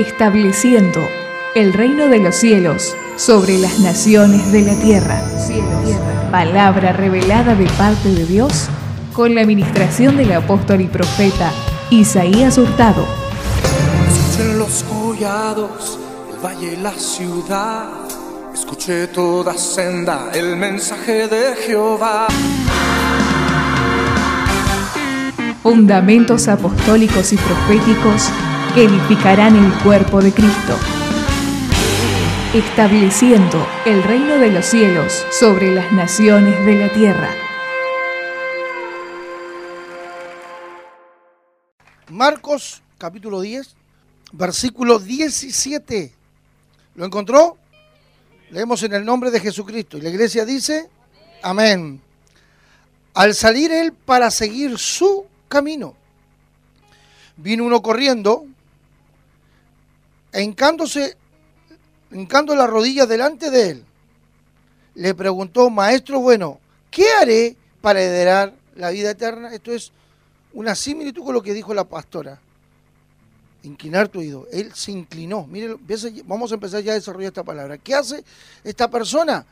estableciendo el reino de los cielos sobre las naciones de la tierra. Palabra revelada de parte de Dios con la administración del apóstol y profeta Isaías Hurtado. Escuchen los collados, el valle la ciudad. Escuché toda senda el mensaje de Jehová. Fundamentos apostólicos y proféticos que edificarán el cuerpo de Cristo, estableciendo el reino de los cielos sobre las naciones de la tierra. Marcos capítulo 10, versículo 17. ¿Lo encontró? Leemos en el nombre de Jesucristo. Y la iglesia dice, amén. Al salir él para seguir su camino, vino uno corriendo, hincándose, hincando la rodilla delante de él, le preguntó, maestro bueno, ¿qué haré para heredar la vida eterna? Esto es una similitud con lo que dijo la pastora. Inclinar tu oído. Él se inclinó. Mire, vamos a empezar ya a desarrollar esta palabra. ¿Qué hace esta persona?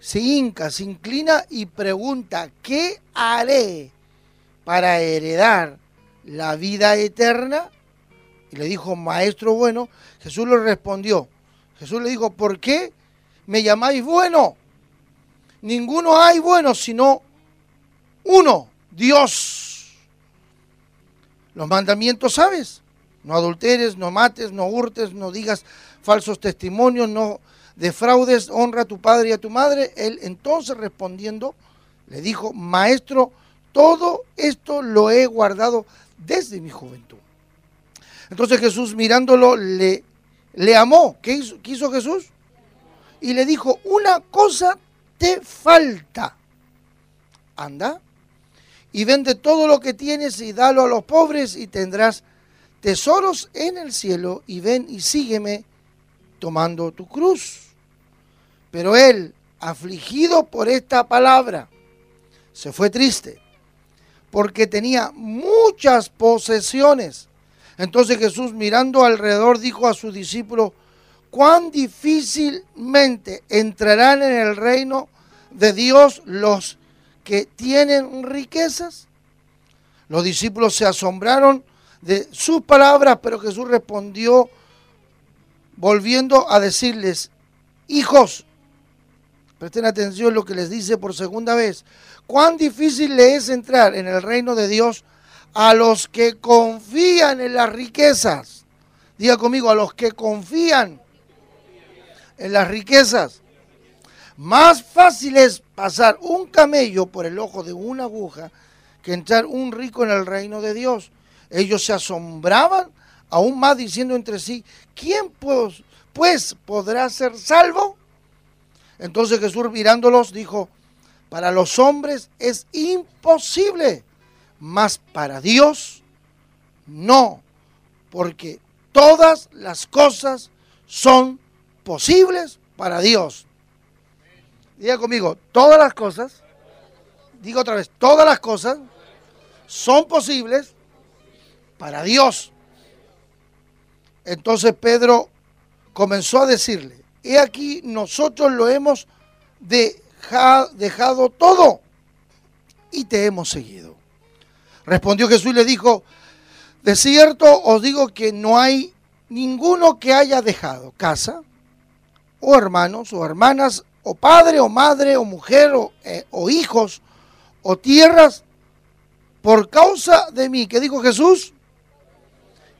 Se hinca, se inclina y pregunta, ¿qué haré para heredar la vida eterna? Y le dijo, maestro bueno, Jesús le respondió. Jesús le dijo, ¿por qué me llamáis bueno? Ninguno hay bueno sino uno, Dios. Los mandamientos, ¿sabes? No adulteres, no mates, no hurtes, no digas falsos testimonios, no defraudes, honra a tu padre y a tu madre. Él entonces respondiendo le dijo, maestro, todo esto lo he guardado desde mi juventud. Entonces Jesús mirándolo le, le amó. ¿Qué hizo, ¿Qué hizo Jesús? Y le dijo, una cosa te falta. Anda y vende todo lo que tienes y dalo a los pobres y tendrás tesoros en el cielo y ven y sígueme tomando tu cruz. Pero él, afligido por esta palabra, se fue triste porque tenía muchas posesiones. Entonces Jesús mirando alrededor dijo a sus discípulos, cuán difícilmente entrarán en el reino de Dios los que tienen riquezas. Los discípulos se asombraron de sus palabras, pero Jesús respondió volviendo a decirles, hijos, presten atención a lo que les dice por segunda vez, cuán difícil le es entrar en el reino de Dios a los que confían en las riquezas. Diga conmigo, a los que confían en las riquezas. Más fácil es pasar un camello por el ojo de una aguja que entrar un rico en el reino de Dios. Ellos se asombraban aún más diciendo entre sí, ¿quién pues, podrá ser salvo? Entonces Jesús mirándolos dijo, para los hombres es imposible, mas para Dios no, porque todas las cosas son posibles para Dios. Diga conmigo, todas las cosas, digo otra vez, todas las cosas son posibles para Dios. Entonces Pedro comenzó a decirle, he aquí nosotros lo hemos dejado todo y te hemos seguido. Respondió Jesús y le dijo, de cierto os digo que no hay ninguno que haya dejado casa, o hermanos, o hermanas, o padre, o madre, o mujer, o, eh, o hijos, o tierras, por causa de mí. ¿Qué dijo Jesús?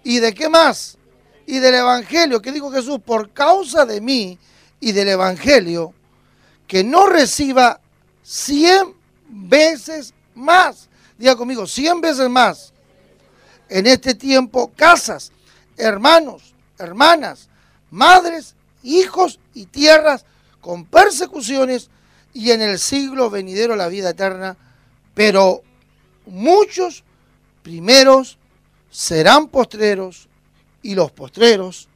¿Y de qué más? Y del Evangelio. ¿Qué dijo Jesús? Por causa de mí y del Evangelio, que no reciba cien veces más diga conmigo, cien veces más en este tiempo casas, hermanos, hermanas, madres, hijos y tierras con persecuciones y en el siglo venidero la vida eterna, pero muchos primeros serán postreros y los postreros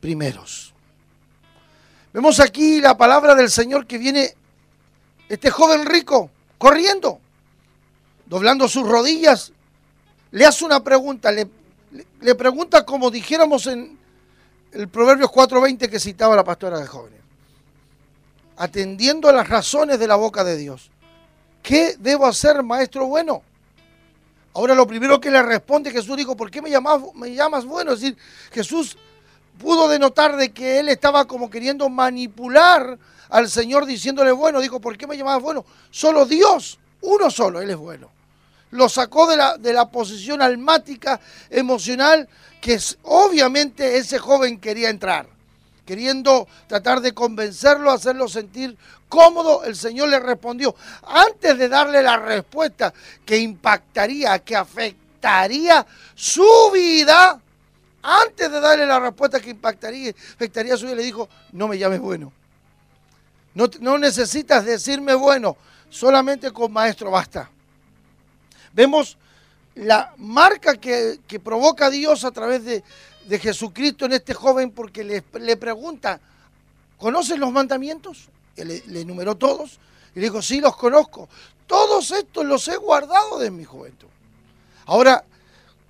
primeros. Vemos aquí la palabra del Señor que viene este joven rico corriendo doblando sus rodillas, le hace una pregunta, le, pregunta como dijéramos en el Proverbios 4.20 que citaba la pastora de jóvenes, atendiendo a las razones de la boca de Dios. ¿Qué debo hacer, maestro bueno? Ahora lo primero que le responde Jesús dijo, ¿por qué me llamas, me llamas bueno? Es decir, Jesús pudo denotar de que él estaba como queriendo manipular al Señor diciéndole bueno. Dijo, ¿por qué me llamas bueno? Solo Dios, uno solo, Él es bueno. Lo sacó de la, de la posición almática, emocional, que obviamente ese joven quería entrar. Queriendo tratar de convencerlo, hacerlo sentir cómodo, el Señor le respondió, antes de darle la respuesta que impactaría, que afectaría su vida, antes de darle la respuesta que impactaría, afectaría su vida, le dijo, no me llames bueno. No, necesitas decirme bueno, solamente con maestro basta. Vemos la marca que, provoca Dios a través de, Jesucristo en este joven porque le, le pregunta, ¿conoces los mandamientos? le, le enumeró todos y le dijo, sí, los conozco. Todos estos los he guardado de mi juventud. Ahora,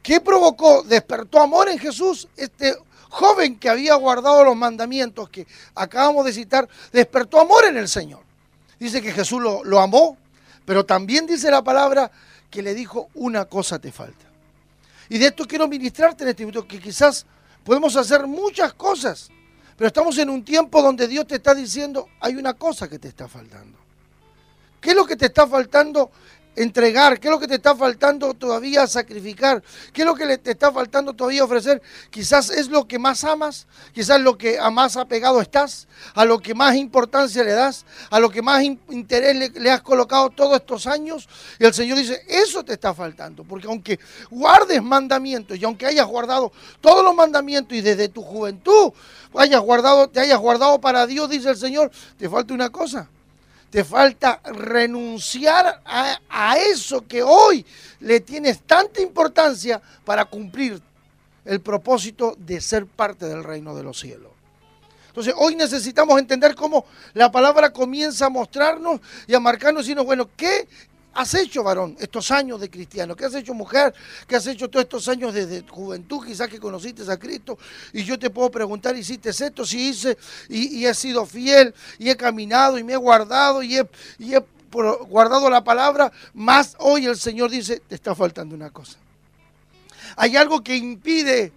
¿qué provocó? Despertó amor en Jesús. Este joven que había guardado los mandamientos que acabamos de citar, despertó amor en el Señor. Dice que Jesús lo, lo amó, pero también dice la palabra que le dijo, una cosa te falta. Y de esto quiero ministrarte en este minuto, que quizás podemos hacer muchas cosas, pero estamos en un tiempo donde Dios te está diciendo, hay una cosa que te está faltando. ¿Qué es lo que te está faltando entregar? ¿Qué es lo que te está faltando todavía sacrificar? ¿Qué es lo que te está faltando todavía ofrecer? Quizás es lo que más amas, quizás lo que a más apegado estás, a lo que más importancia le das, a lo que más interés le, has colocado todos estos años. Y el Señor dice, eso te está faltando, porque aunque guardes mandamientos y aunque hayas guardado todos los mandamientos y desde tu juventud hayas guardado, te hayas guardado para Dios, dice el Señor, te falta una cosa te falta renunciar a, eso que hoy le tienes tanta importancia para cumplir el propósito de ser parte del reino de los cielos. Entonces hoy necesitamos entender cómo la palabra comienza a mostrarnos y a marcarnos y bueno, ¿qué has hecho, varón, estos años de cristiano? ¿Qué has hecho, mujer? ¿Qué has hecho todos estos años desde juventud, quizás que conociste a Cristo? Y yo te puedo preguntar, ¿hiciste esto? Si hice y, he sido fiel y he caminado y me he guardado y he, guardado la palabra, más hoy el Señor dice, te está faltando una cosa. Hay algo que impide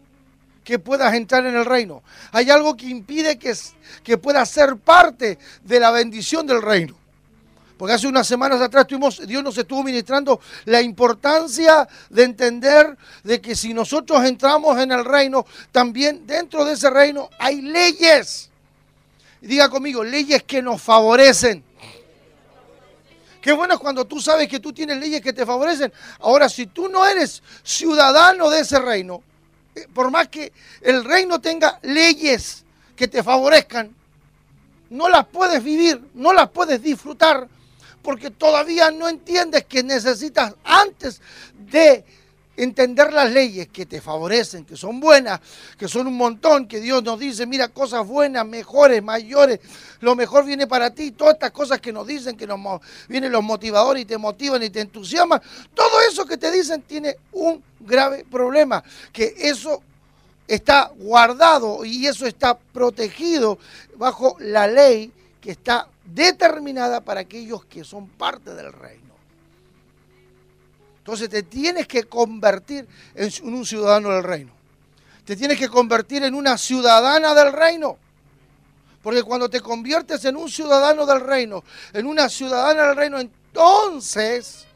que puedas entrar en el reino. Hay algo que impide que, que puedas ser parte de la bendición del reino. Porque hace unas semanas atrás Dios nos estuvo ministrando la importancia de entender de que si nosotros entramos en el reino, también dentro de ese reino hay leyes. diga conmigo, leyes que nos favorecen. Qué bueno es cuando tú sabes que tú tienes leyes que te favorecen. Ahora, si tú no eres ciudadano de ese reino, eh, por más que el reino tenga leyes que te favorezcan, no las puedes vivir, no las puedes disfrutar porque todavía no entiendes que necesitas antes de entender las leyes que te favorecen, que son buenas, que son un montón, que Dios nos dice, mira, cosas buenas, mejores, mayores, lo mejor viene para ti, todas estas cosas que nos dicen, que nos vienen los motivadores y te motivan y te entusiasman, todo eso que te dicen tiene un grave problema, que eso está guardado y eso está protegido bajo la ley que está determinada para aquellos que son parte del reino. Entonces te tienes que convertir en un ciudadano del reino. Te tienes que convertir en una ciudadana del reino. Porque cuando te conviertes en un ciudadano del reino, en una ciudadana del reino, entonces,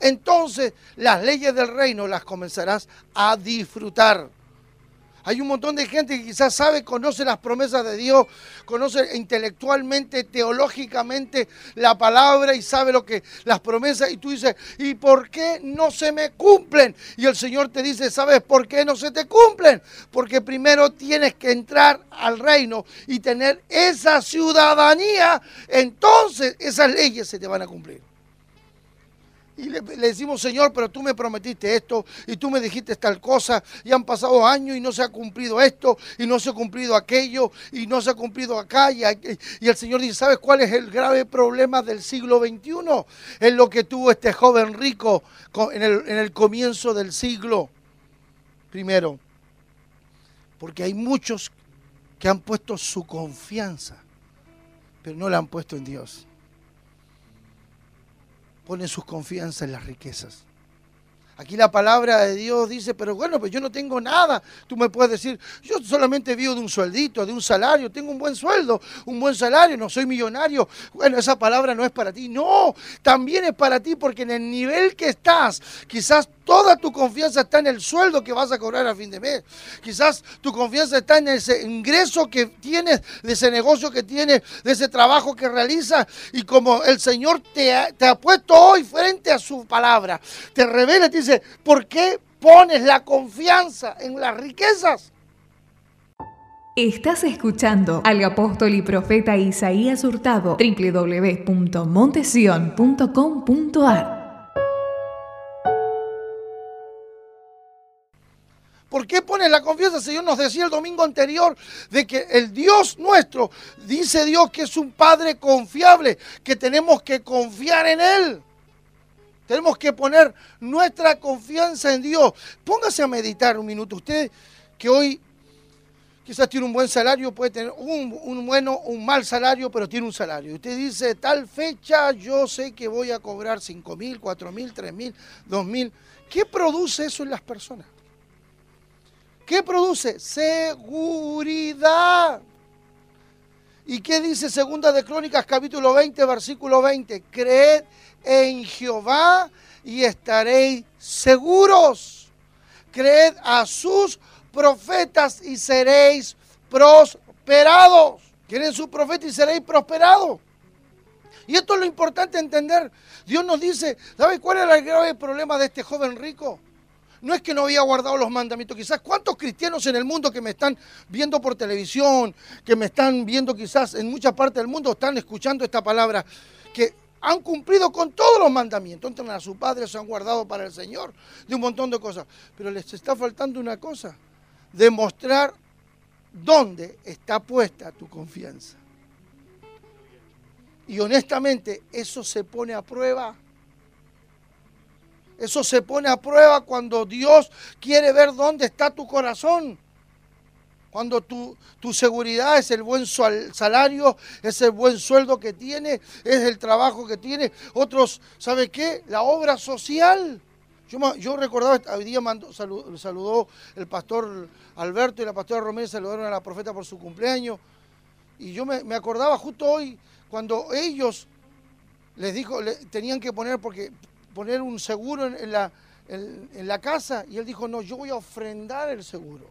entonces las leyes del reino las comenzarás a disfrutar. Hay un montón de gente que quizás sabe, conoce las promesas de Dios, conoce intelectualmente, teológicamente la palabra y sabe lo que las promesas y tú dices, ¿y por qué no se me cumplen? Y el Señor te dice, ¿sabes por qué no se te cumplen? Porque primero tienes que entrar al reino y tener esa ciudadanía, entonces esas leyes se te van a cumplir. Y le, decimos, Señor, pero tú me prometiste esto y tú me dijiste tal cosa y han pasado años y no se ha cumplido esto y no se ha cumplido aquello y no se ha cumplido acá. Y, el Señor dice, ¿sabes cuál es el grave problema del siglo XXI? Es lo que tuvo este joven rico en el, en el comienzo del siglo. Primero, porque hay muchos que han puesto su confianza, pero no la han puesto en Dios. Ponen sus confianza en las riquezas. Aquí la palabra de Dios dice, pero bueno, pues yo no tengo nada. Tú me puedes decir, yo solamente vivo de un sueldito, de un salario, tengo un buen sueldo, un buen salario, no soy millonario. Bueno, esa palabra no es para ti. No, también es para ti porque en el nivel que estás, quizás toda tu confianza está en el sueldo que vas a cobrar a fin de mes. Quizás tu confianza está en ese ingreso que tienes, de ese negocio que tienes, de ese trabajo que realizas. Y como el Señor te ha, puesto hoy frente a su palabra, te revela, te dice, ¿por qué pones la confianza en las riquezas? Estás escuchando al apóstol y profeta Isaías Hurtado, www.montesion.com.ar. ¿Por qué pones la confianza? El Señor nos decía el domingo anterior de que el Dios nuestro, dice Dios que es un Padre confiable, que tenemos que confiar en Él. Tenemos que poner nuestra confianza en Dios. Póngase a meditar un minuto. Usted que hoy quizás tiene un buen salario, puede tener un, un bueno, un mal salario, pero tiene un salario. Usted dice, tal fecha yo sé que voy a cobrar 5 mil, 4 mil, 3 mil, 2 mil. ¿Qué produce eso en las personas? ¿Qué produce? Seguridad. ¿Y qué dice Segunda de Crónicas capítulo 20, versículo 20? Creed en Jehová y estaréis seguros. Creed a sus profetas y seréis prosperados. Quieren sus profetas y seréis prosperados. Y esto es lo importante entender. Dios nos dice, ¿sabe cuál es el grave problema de este joven rico? No es que no había guardado los mandamientos. Quizás cuántos cristianos en el mundo que me están viendo por televisión, que me están viendo quizás en muchas partes del mundo, están escuchando esta palabra, que han cumplido con todos los mandamientos. Entran a su padre, se han guardado para el Señor, de un montón de cosas. Pero les está faltando una cosa, demostrar dónde está puesta tu confianza. Y honestamente, eso se pone a prueba. Eso se pone a prueba cuando Dios quiere ver dónde está tu corazón. Cuando tu, tu, seguridad es el buen salario, es el buen sueldo que tiene, es el trabajo que tiene. Otros, ¿sabe qué? La obra social. Yo, yo recordaba, hoy día mandó, saludó, el pastor Alberto y la pastora Romero saludaron a la profeta por su cumpleaños. Y yo me, me acordaba justo hoy cuando ellos les dijo, tenían que poner, porque poner un seguro en, la, en, la casa y él dijo, no, yo voy a ofrendar el seguro.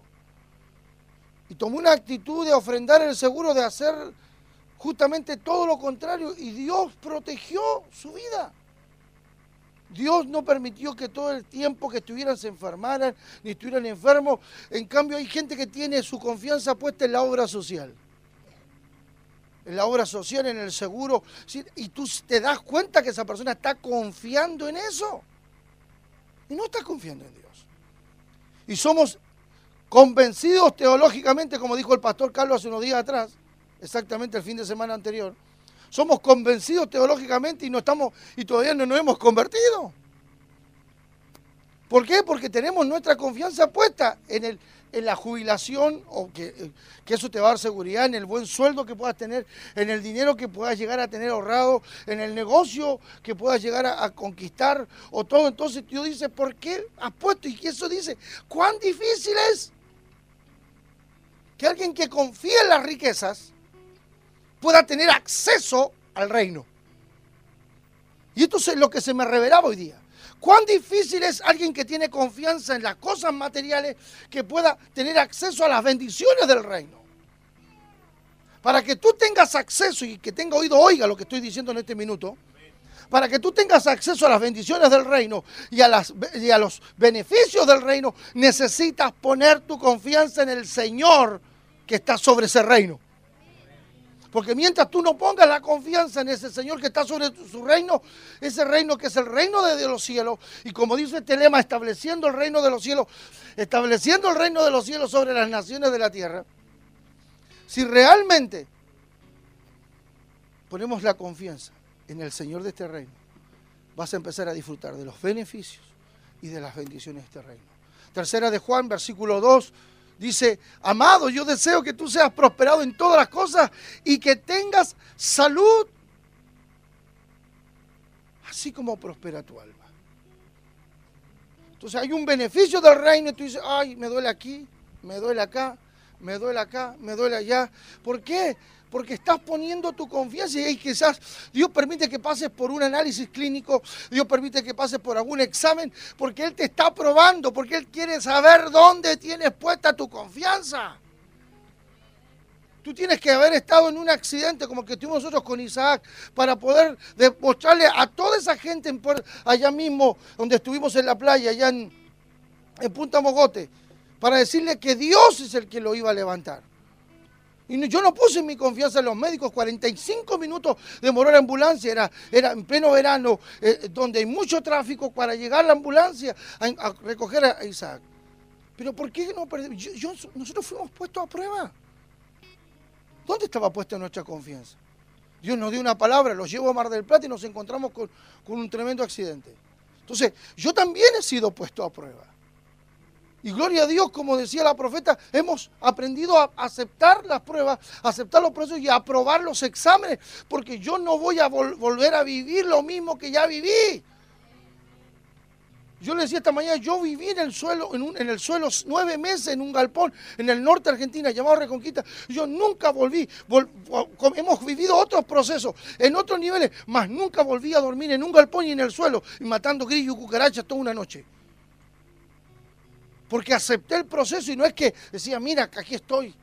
Y tomó una actitud de ofrendar el seguro, de hacer justamente todo lo contrario y Dios protegió su vida. Dios no permitió que todo el tiempo que estuvieran se enfermaran ni estuvieran enfermos. En cambio hay gente que tiene su confianza puesta en la obra social en la obra social, en el seguro, y tú te das cuenta que esa persona está confiando en eso. Y no está confiando en Dios. Y somos convencidos teológicamente, como dijo el pastor Carlos hace unos días atrás, exactamente el fin de semana anterior, somos convencidos teológicamente y no estamos y todavía no nos hemos convertido. ¿Por qué? Porque tenemos nuestra confianza puesta en el en la jubilación, o que, que, eso te va a dar seguridad, en el buen sueldo que puedas tener, en el dinero que puedas llegar a tener ahorrado, en el negocio que puedas llegar a, conquistar, o todo. Entonces Dios dice, ¿por qué has puesto? Y eso dice, ¿cuán difícil es que alguien que confía en las riquezas pueda tener acceso al reino? Y esto es lo que se me revelaba hoy día. ¿Cuán difícil es alguien que tiene confianza en las cosas materiales que pueda tener acceso a las bendiciones del reino? Para que tú tengas acceso y que tenga oído, oiga lo que estoy diciendo en este minuto, para que tú tengas acceso a las bendiciones del reino y a, las, y a los beneficios del reino, necesitas poner tu confianza en el Señor que está sobre ese reino. Porque mientras tú no pongas la confianza en ese Señor que está sobre su reino, ese reino que es el reino de los cielos, y como dice este lema, estableciendo el reino de los cielos, estableciendo el reino de los cielos sobre las naciones de la tierra, si realmente ponemos la confianza en el Señor de este reino, vas a empezar a disfrutar de los beneficios y de las bendiciones de este reino. Tercera de Juan, versículo 2, dice, amado, yo deseo que tú seas prosperado en todas las cosas y que tengas salud, así como prospera tu alma. Entonces hay un beneficio del reino y tú dices, ay, me duele aquí, me duele acá, me duele acá, me duele allá. ¿Por qué? Porque estás poniendo tu confianza y quizás Dios permite que pases por un análisis clínico, Dios permite que pases por algún examen, porque Él te está probando, porque Él quiere saber dónde tienes puesta tu confianza. Tú tienes que haber estado en un accidente como el que tuvimos nosotros con Isaac para poder demostrarle a toda esa gente en, allá mismo donde estuvimos en la playa, allá en, en Punta Mogote, para decirle que Dios es el que lo iba a levantar. Y yo no puse mi confianza en los médicos. 45 minutos demoró la ambulancia. Era, era en pleno verano, eh, donde hay mucho tráfico para llegar la ambulancia a, recoger a Isaac. Pero ¿por qué no perdimos? nosotros fuimos puestos a prueba. ¿Dónde estaba puesta nuestra confianza? Dios nos dio una palabra, los llevo a Mar del Plata y nos encontramos con, un tremendo accidente. Entonces, yo también he sido puesto a prueba. Y gloria a Dios, como decía la profeta, hemos aprendido a aceptar las pruebas, aceptar los procesos y a aprobar los exámenes, porque yo no voy a volver a vivir lo mismo que ya viví. Yo le decía esta mañana, yo viví en el suelo, en, el suelo nueve meses en un galpón en el norte de Argentina llamado Reconquista. Yo nunca volví, hemos vivido otros procesos en otros niveles, mas nunca volví a dormir en un galpón y en el suelo y matando grillos y cucarachas toda una noche. Porque acepté el proceso y no es que decía, mira, aquí estoy,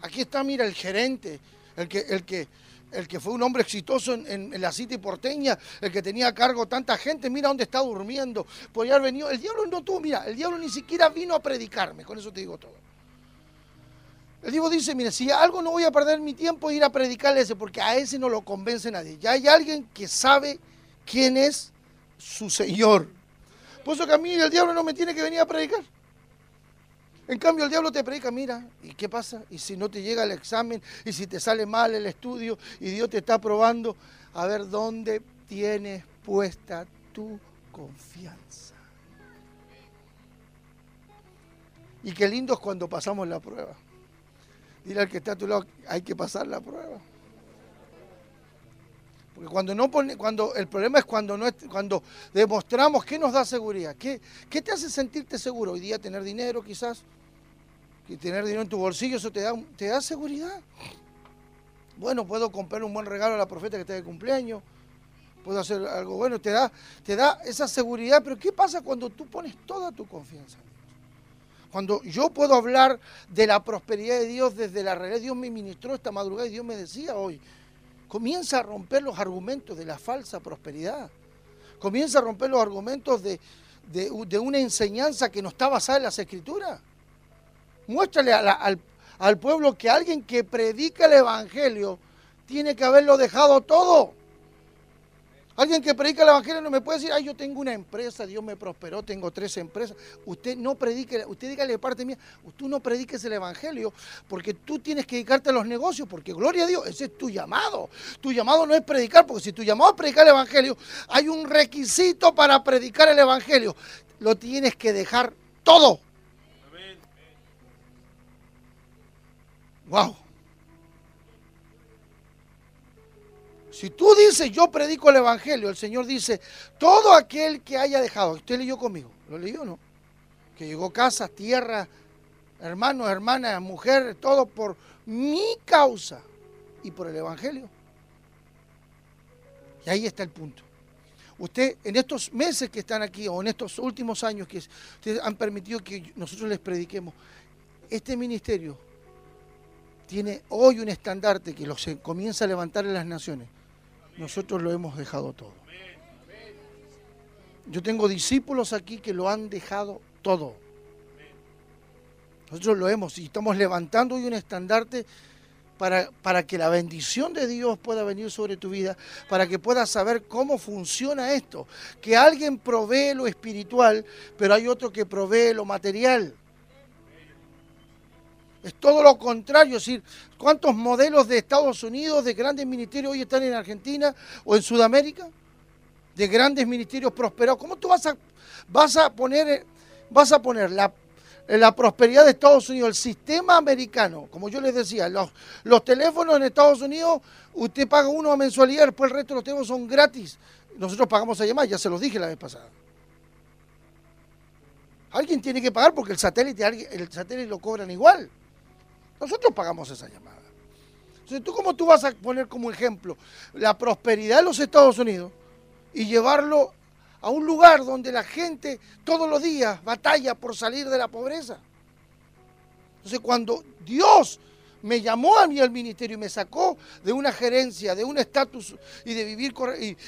aquí está, mira, el gerente, el que, el que, el que fue un hombre exitoso en, la City porteña, el que tenía a cargo tanta gente, mira dónde está durmiendo, podría haber venido. El diablo no tuvo, mira, el diablo ni siquiera vino a predicarme, con eso te digo todo. El diablo dice, mira, si algo no voy a perder mi tiempo ir a predicarle a ese, porque a ese no lo convence nadie. Ya hay alguien que sabe quién es su Señor. Por eso que a mí el diablo no me tiene que venir a predicar. En cambio, el diablo te predica, mira, ¿y qué pasa? Y si no te llega el examen, y si te sale mal el estudio, y Dios te está probando, a ver dónde tienes puesta tu confianza. Y qué lindo es cuando pasamos la prueba. Dile al que está a tu lado, hay que pasar la prueba. Porque cuando no pone, cuando el problema es cuando no cuando demostramos qué nos da seguridad, qué, qué te hace sentirte seguro. Hoy día tener dinero quizás, y tener dinero en tu bolsillo, eso te da, te da seguridad. Bueno, puedo comprar un buen regalo a la profeta que está de cumpleaños, puedo hacer algo bueno, te da, te da esa seguridad, pero ¿qué pasa cuando tú pones toda tu confianza en Dios? Cuando yo puedo hablar de la prosperidad de Dios desde la realidad, Dios me ministró esta madrugada y Dios me decía hoy, comienza a romper los argumentos de la falsa prosperidad, comienza a romper los argumentos de, de una enseñanza que no está basada en las escrituras. Muéstrale al, al pueblo que alguien que predica el Evangelio tiene que haberlo dejado todo. Alguien que predica el Evangelio no me puede decir, ay, yo tengo una empresa, Dios me prosperó, tengo tres empresas. Usted no predique, usted dígale de parte mía, tú no prediques el Evangelio porque tú tienes que dedicarte a los negocios, porque gloria a Dios, ese es tu llamado. Tu llamado no es predicar, porque si tu llamado es predicar el Evangelio, hay un requisito para predicar el Evangelio. Lo tienes que dejar todo. Wow. Si tú dices, yo predico el Evangelio, el Señor dice, todo aquel que haya dejado, usted leyó conmigo, ¿lo leyó no? Que llegó casa, tierra, hermanos, hermanas, mujer, todo por mi causa y por el Evangelio. Y ahí está el punto. Usted, en estos meses que están aquí, o en estos últimos años que ustedes han permitido que nosotros les prediquemos, este ministerio tiene hoy un estandarte que lo se comienza a levantar en las naciones. Nosotros lo hemos dejado todo. Yo tengo discípulos aquí que lo han dejado todo. Nosotros lo hemos y estamos levantando hoy un estandarte para, para, que la bendición de Dios pueda venir sobre tu vida, para que puedas saber cómo funciona esto. Que alguien provee lo espiritual, pero hay otro que provee lo material. Es todo lo contrario, es decir, ¿cuántos modelos de Estados Unidos, de grandes ministerios hoy están en Argentina o en Sudamérica? De grandes ministerios prosperados. ¿Cómo tú vas a, vas a poner, vas a poner la, la prosperidad de Estados Unidos, el sistema americano, como yo les decía, los, los teléfonos en Estados Unidos, usted paga uno a mensualidad, después el resto de los teléfonos son gratis. Nosotros pagamos a llamar, ya se los dije la vez pasada. Alguien tiene que pagar porque el satélite, el satélite lo cobran igual. Nosotros pagamos esa llamada. Entonces, ¿tú cómo tú vas a poner como ejemplo la prosperidad de los Estados Unidos y llevarlo a un lugar donde la gente todos los días batalla por salir de la pobreza? Entonces, cuando Dios me llamó a mí al ministerio y me sacó de una gerencia, de un estatus y de vivir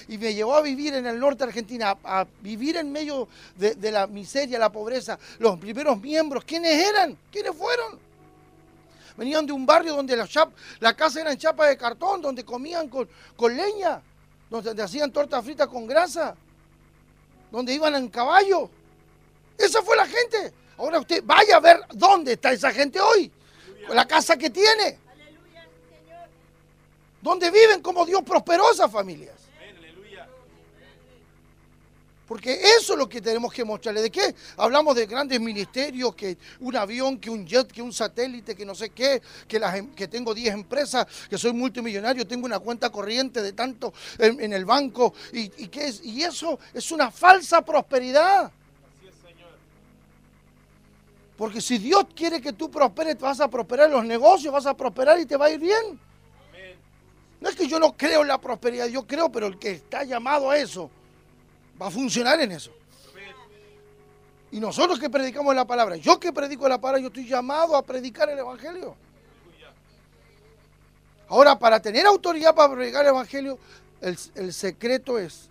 y, me llevó a vivir en el norte de Argentina, a, vivir en medio de, de, la miseria, la pobreza. Los primeros miembros, ¿quiénes eran? ¿Quiénes fueron? Venían de un barrio donde la, casa era en chapa de cartón, donde comían con, con leña, donde hacían torta frita con grasa, donde iban en caballo. Esa fue la gente. Ahora usted vaya a ver dónde está esa gente hoy. La casa que tiene. ¿Dónde viven? Como Dios prosperó esas familias. Porque eso es lo que tenemos que mostrarle. ¿De qué? Hablamos de grandes ministerios, que un avión, que un jet, que un satélite, que no sé qué, que, em, que tengo 10 empresas, que soy multimillonario, tengo una cuenta corriente de tanto en, el banco. Y, qué es? y eso es una falsa prosperidad. Porque si Dios quiere que tú prosperes, vas a prosperar en los negocios, vas a prosperar y te va a ir bien. No es que yo no creo en la prosperidad, yo creo, pero el que está llamado a eso va a funcionar en eso. Y nosotros que predicamos la palabra, yo que predico la palabra, yo estoy llamado a predicar el Evangelio. Ahora, para tener autoridad para predicar el Evangelio, el, secreto es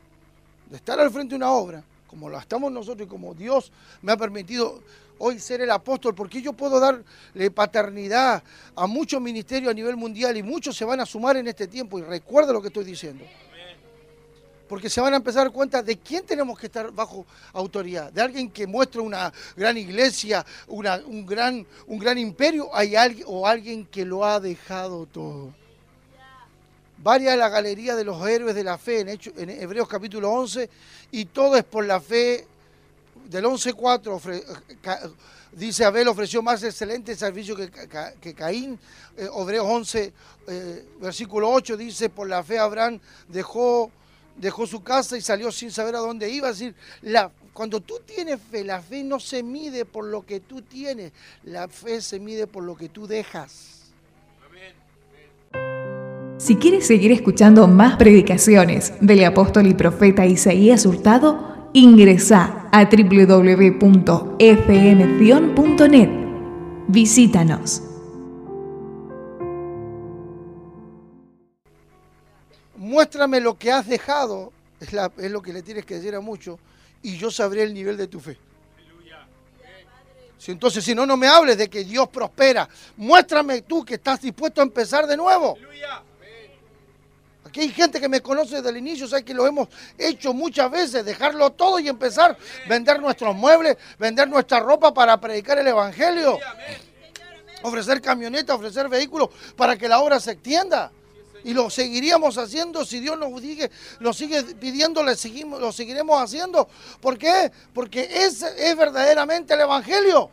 de estar al frente de una obra, como lo estamos nosotros y como Dios me ha permitido hoy ser el apóstol, porque yo puedo darle paternidad a muchos ministerios a nivel mundial y muchos se van a sumar en este tiempo. Y recuerda lo que estoy diciendo porque se van a empezar a dar cuenta de quién tenemos que estar bajo autoridad, de alguien que muestra una gran iglesia, un, gran, un gran imperio, hay alguien, o alguien que lo ha dejado todo. Vaya a la galería de los héroes de la fe en, Hebreos capítulo 11 y todo es por la fe. Del 11.4 dice Abel ofreció más excelente servicio que, Caín. Eh, Hebreos 11, eh, versículo 8 dice, por la fe Abraham dejó dejó su casa y salió sin saber a dónde iba. Es decir, la, cuando tú tienes fe, la fe no se mide por lo que tú tienes, la fe se mide por lo que tú dejas. Si quieres seguir escuchando más predicaciones del apóstol y profeta Isaías Hurtado, ingresa a www.fmcion.net. Visítanos. Muéstrame lo que has dejado, es, lo que le tienes que decir a muchos, y yo sabré el nivel de tu fe. Si entonces, si no, no me hables de que Dios prospera. Muéstrame tú que estás dispuesto a empezar de nuevo. Aquí hay gente que me conoce desde el inicio, sabe que lo hemos hecho muchas veces, dejarlo todo y empezar, vender nuestros muebles, vender nuestra ropa para predicar el Evangelio, ofrecer camionetas, ofrecer vehículos para que la obra se extienda. Y lo seguiríamos haciendo si Dios nos sigue, lo sigue pidiendo, seguimos, lo seguiremos haciendo. ¿Por qué? Porque ese es verdaderamente el Evangelio.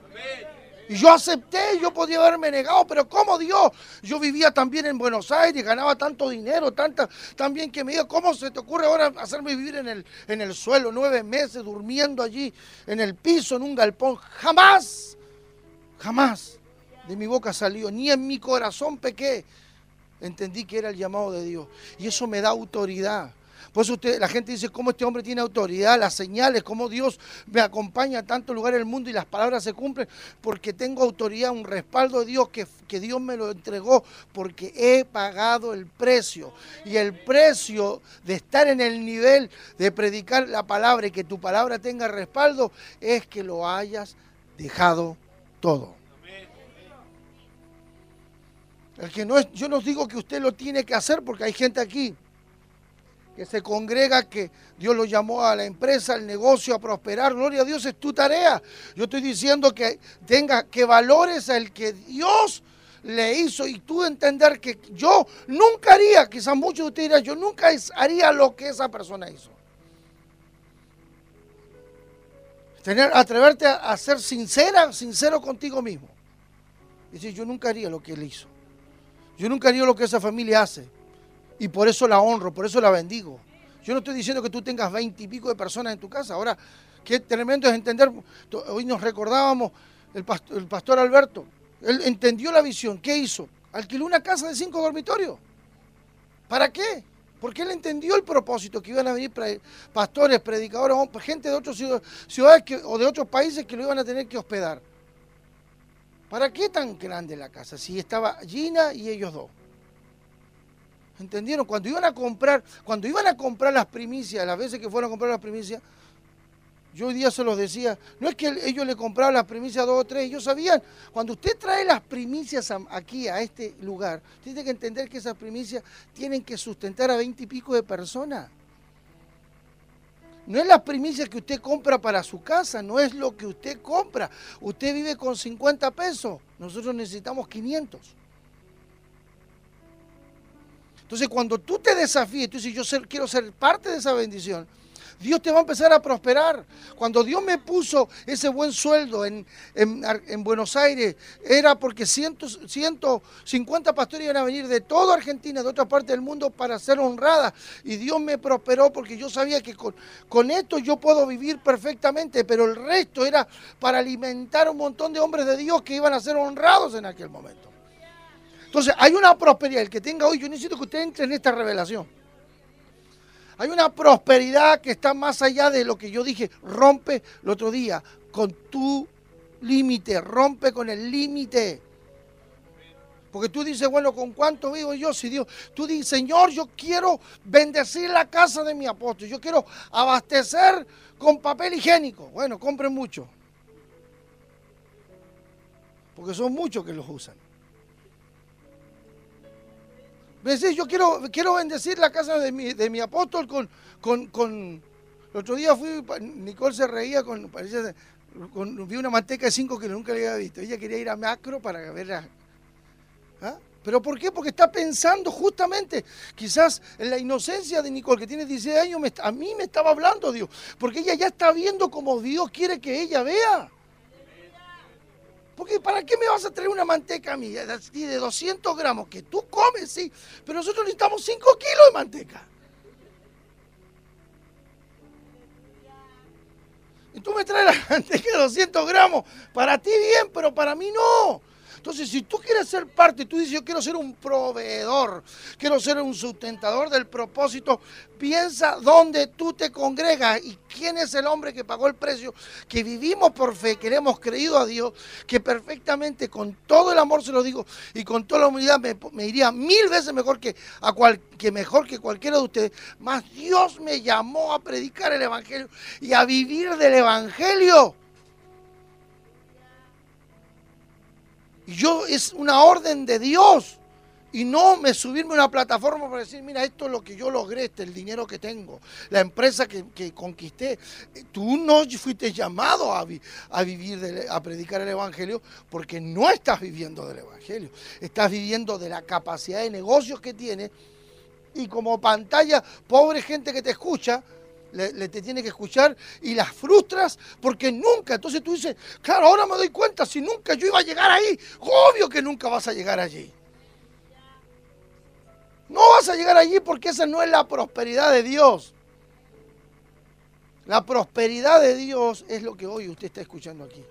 Y yo acepté, yo podía haberme negado, pero como Dios, yo vivía también en Buenos Aires, ganaba tanto dinero, tanta, también que me diga, ¿cómo se te ocurre ahora hacerme vivir en el, en el suelo nueve meses, durmiendo allí en el piso, en un galpón? Jamás, jamás de mi boca salió, ni en mi corazón pequé entendí que era el llamado de Dios. Y eso me da autoridad. Pues usted, la gente dice, ¿cómo este hombre tiene autoridad? Las señales, cómo Dios me acompaña a tantos lugares del mundo y las palabras se cumplen, porque tengo autoridad, un respaldo de Dios que, que Dios me lo entregó, porque he pagado el precio. Y el precio de estar en el nivel de predicar la palabra y que tu palabra tenga respaldo es que lo hayas dejado todo. El que no es, yo no digo que usted lo tiene que hacer porque hay gente aquí que se congrega, que Dios lo llamó a la empresa, al negocio, a prosperar. Gloria a Dios, es tu tarea. Yo estoy diciendo que tenga, que valores al que Dios le hizo y tú entender que yo nunca haría, quizás muchos de ustedes dirán, yo nunca haría lo que esa persona hizo. Tener, atreverte a, ser sincera, sincero contigo mismo. Y decir, yo nunca haría lo que él hizo. Yo nunca haría lo que esa familia hace. Y por eso la honro, por eso la bendigo. Yo no estoy diciendo que tú tengas veinte y pico de personas en tu casa. Ahora, qué tremendo es entender. Hoy nos recordábamos el pastor, el pastor Alberto. Él entendió la visión. ¿Qué hizo? Alquiló una casa de cinco dormitorios. ¿Para qué? Porque él entendió el propósito que iban a venir pastores, predicadores, gente de otras ciudades o de otros países que lo iban a tener que hospedar. ¿Para qué tan grande la casa? Si estaba Gina y ellos dos. ¿Entendieron? Cuando iban a comprar, cuando iban a comprar las primicias, las veces que fueron a comprar las primicias, yo hoy día se los decía, no es que ellos le compraban las primicias dos o tres, ellos sabían, cuando usted trae las primicias aquí, a este lugar, tiene que entender que esas primicias tienen que sustentar a veinte y pico de personas. No es las primicias que usted compra para su casa, no es lo que usted compra. Usted vive con 50 pesos, nosotros necesitamos 500. Entonces, cuando tú te desafíes, tú dices, yo quiero ser parte de esa bendición, Dios te va a empezar a prosperar. Cuando Dios me puso ese buen sueldo en, Buenos Aires, era porque 150 pastores iban a venir de toda Argentina, de otra parte del mundo, para ser honradas. Y Dios me prosperó porque yo sabía que con, con esto yo puedo vivir perfectamente, pero el resto era para alimentar a un montón de hombres de Dios que iban a ser honrados en aquel momento. Entonces, hay una prosperidad. El que tenga hoy, yo necesito que usted entre en esta revelación. Hay una prosperidad que está más allá de lo que yo dije. Rompe el otro día con tu límite, rompe con el límite. Porque tú dices, bueno, ¿con cuánto vivo yo? Si Dios, tú dices, Señor, yo quiero bendecir la casa de mi apóstol, yo quiero abastecer con papel higiénico. Bueno, compren mucho. Porque son muchos que los usan yo quiero, quiero bendecir la casa de mi, de mi apóstol con, con, con, El otro día fui, Nicole se reía con, con vi una manteca de 5 que nunca le había visto. Ella quería ir a macro para verla. ¿Ah? ¿Pero por qué? Porque está pensando justamente, quizás en la inocencia de Nicole, que tiene 16 años, a mí me estaba hablando Dios. Porque ella ya está viendo como Dios quiere que ella vea. Porque ¿para qué me vas a traer una manteca a mí de 200 gramos que tú comes, sí? Pero nosotros necesitamos 5 kilos de manteca. Y tú me traes la manteca de 200 gramos. Para ti bien, pero para mí no. Entonces, si tú quieres ser parte, tú dices, yo quiero ser un proveedor, quiero ser un sustentador del propósito, piensa dónde tú te congregas y quién es el hombre que pagó el precio, que vivimos por fe, que le hemos creído a Dios, que perfectamente, con todo el amor se lo digo, y con toda la humildad me, iría mil veces mejor que, a cual, que mejor que cualquiera de ustedes, más Dios me llamó a predicar el Evangelio y a vivir del Evangelio. Y yo es una orden de Dios. Y no me subirme a una plataforma para decir, mira, esto es lo que yo logré, este el dinero que tengo, la empresa que, conquisté. Tú no fuiste llamado a, a vivir, a predicar el Evangelio, porque no estás viviendo del Evangelio. Estás viviendo de la capacidad de negocios que tienes. Y como pantalla, pobre gente que te escucha, le, te tiene que escuchar y las frustras porque nunca. Entonces tú dices, claro, ahora me doy cuenta, si nunca yo iba a llegar ahí, obvio que nunca vas a llegar allí. No vas a llegar allí porque esa no es la prosperidad de Dios. La prosperidad de Dios es lo que hoy usted está escuchando aquí.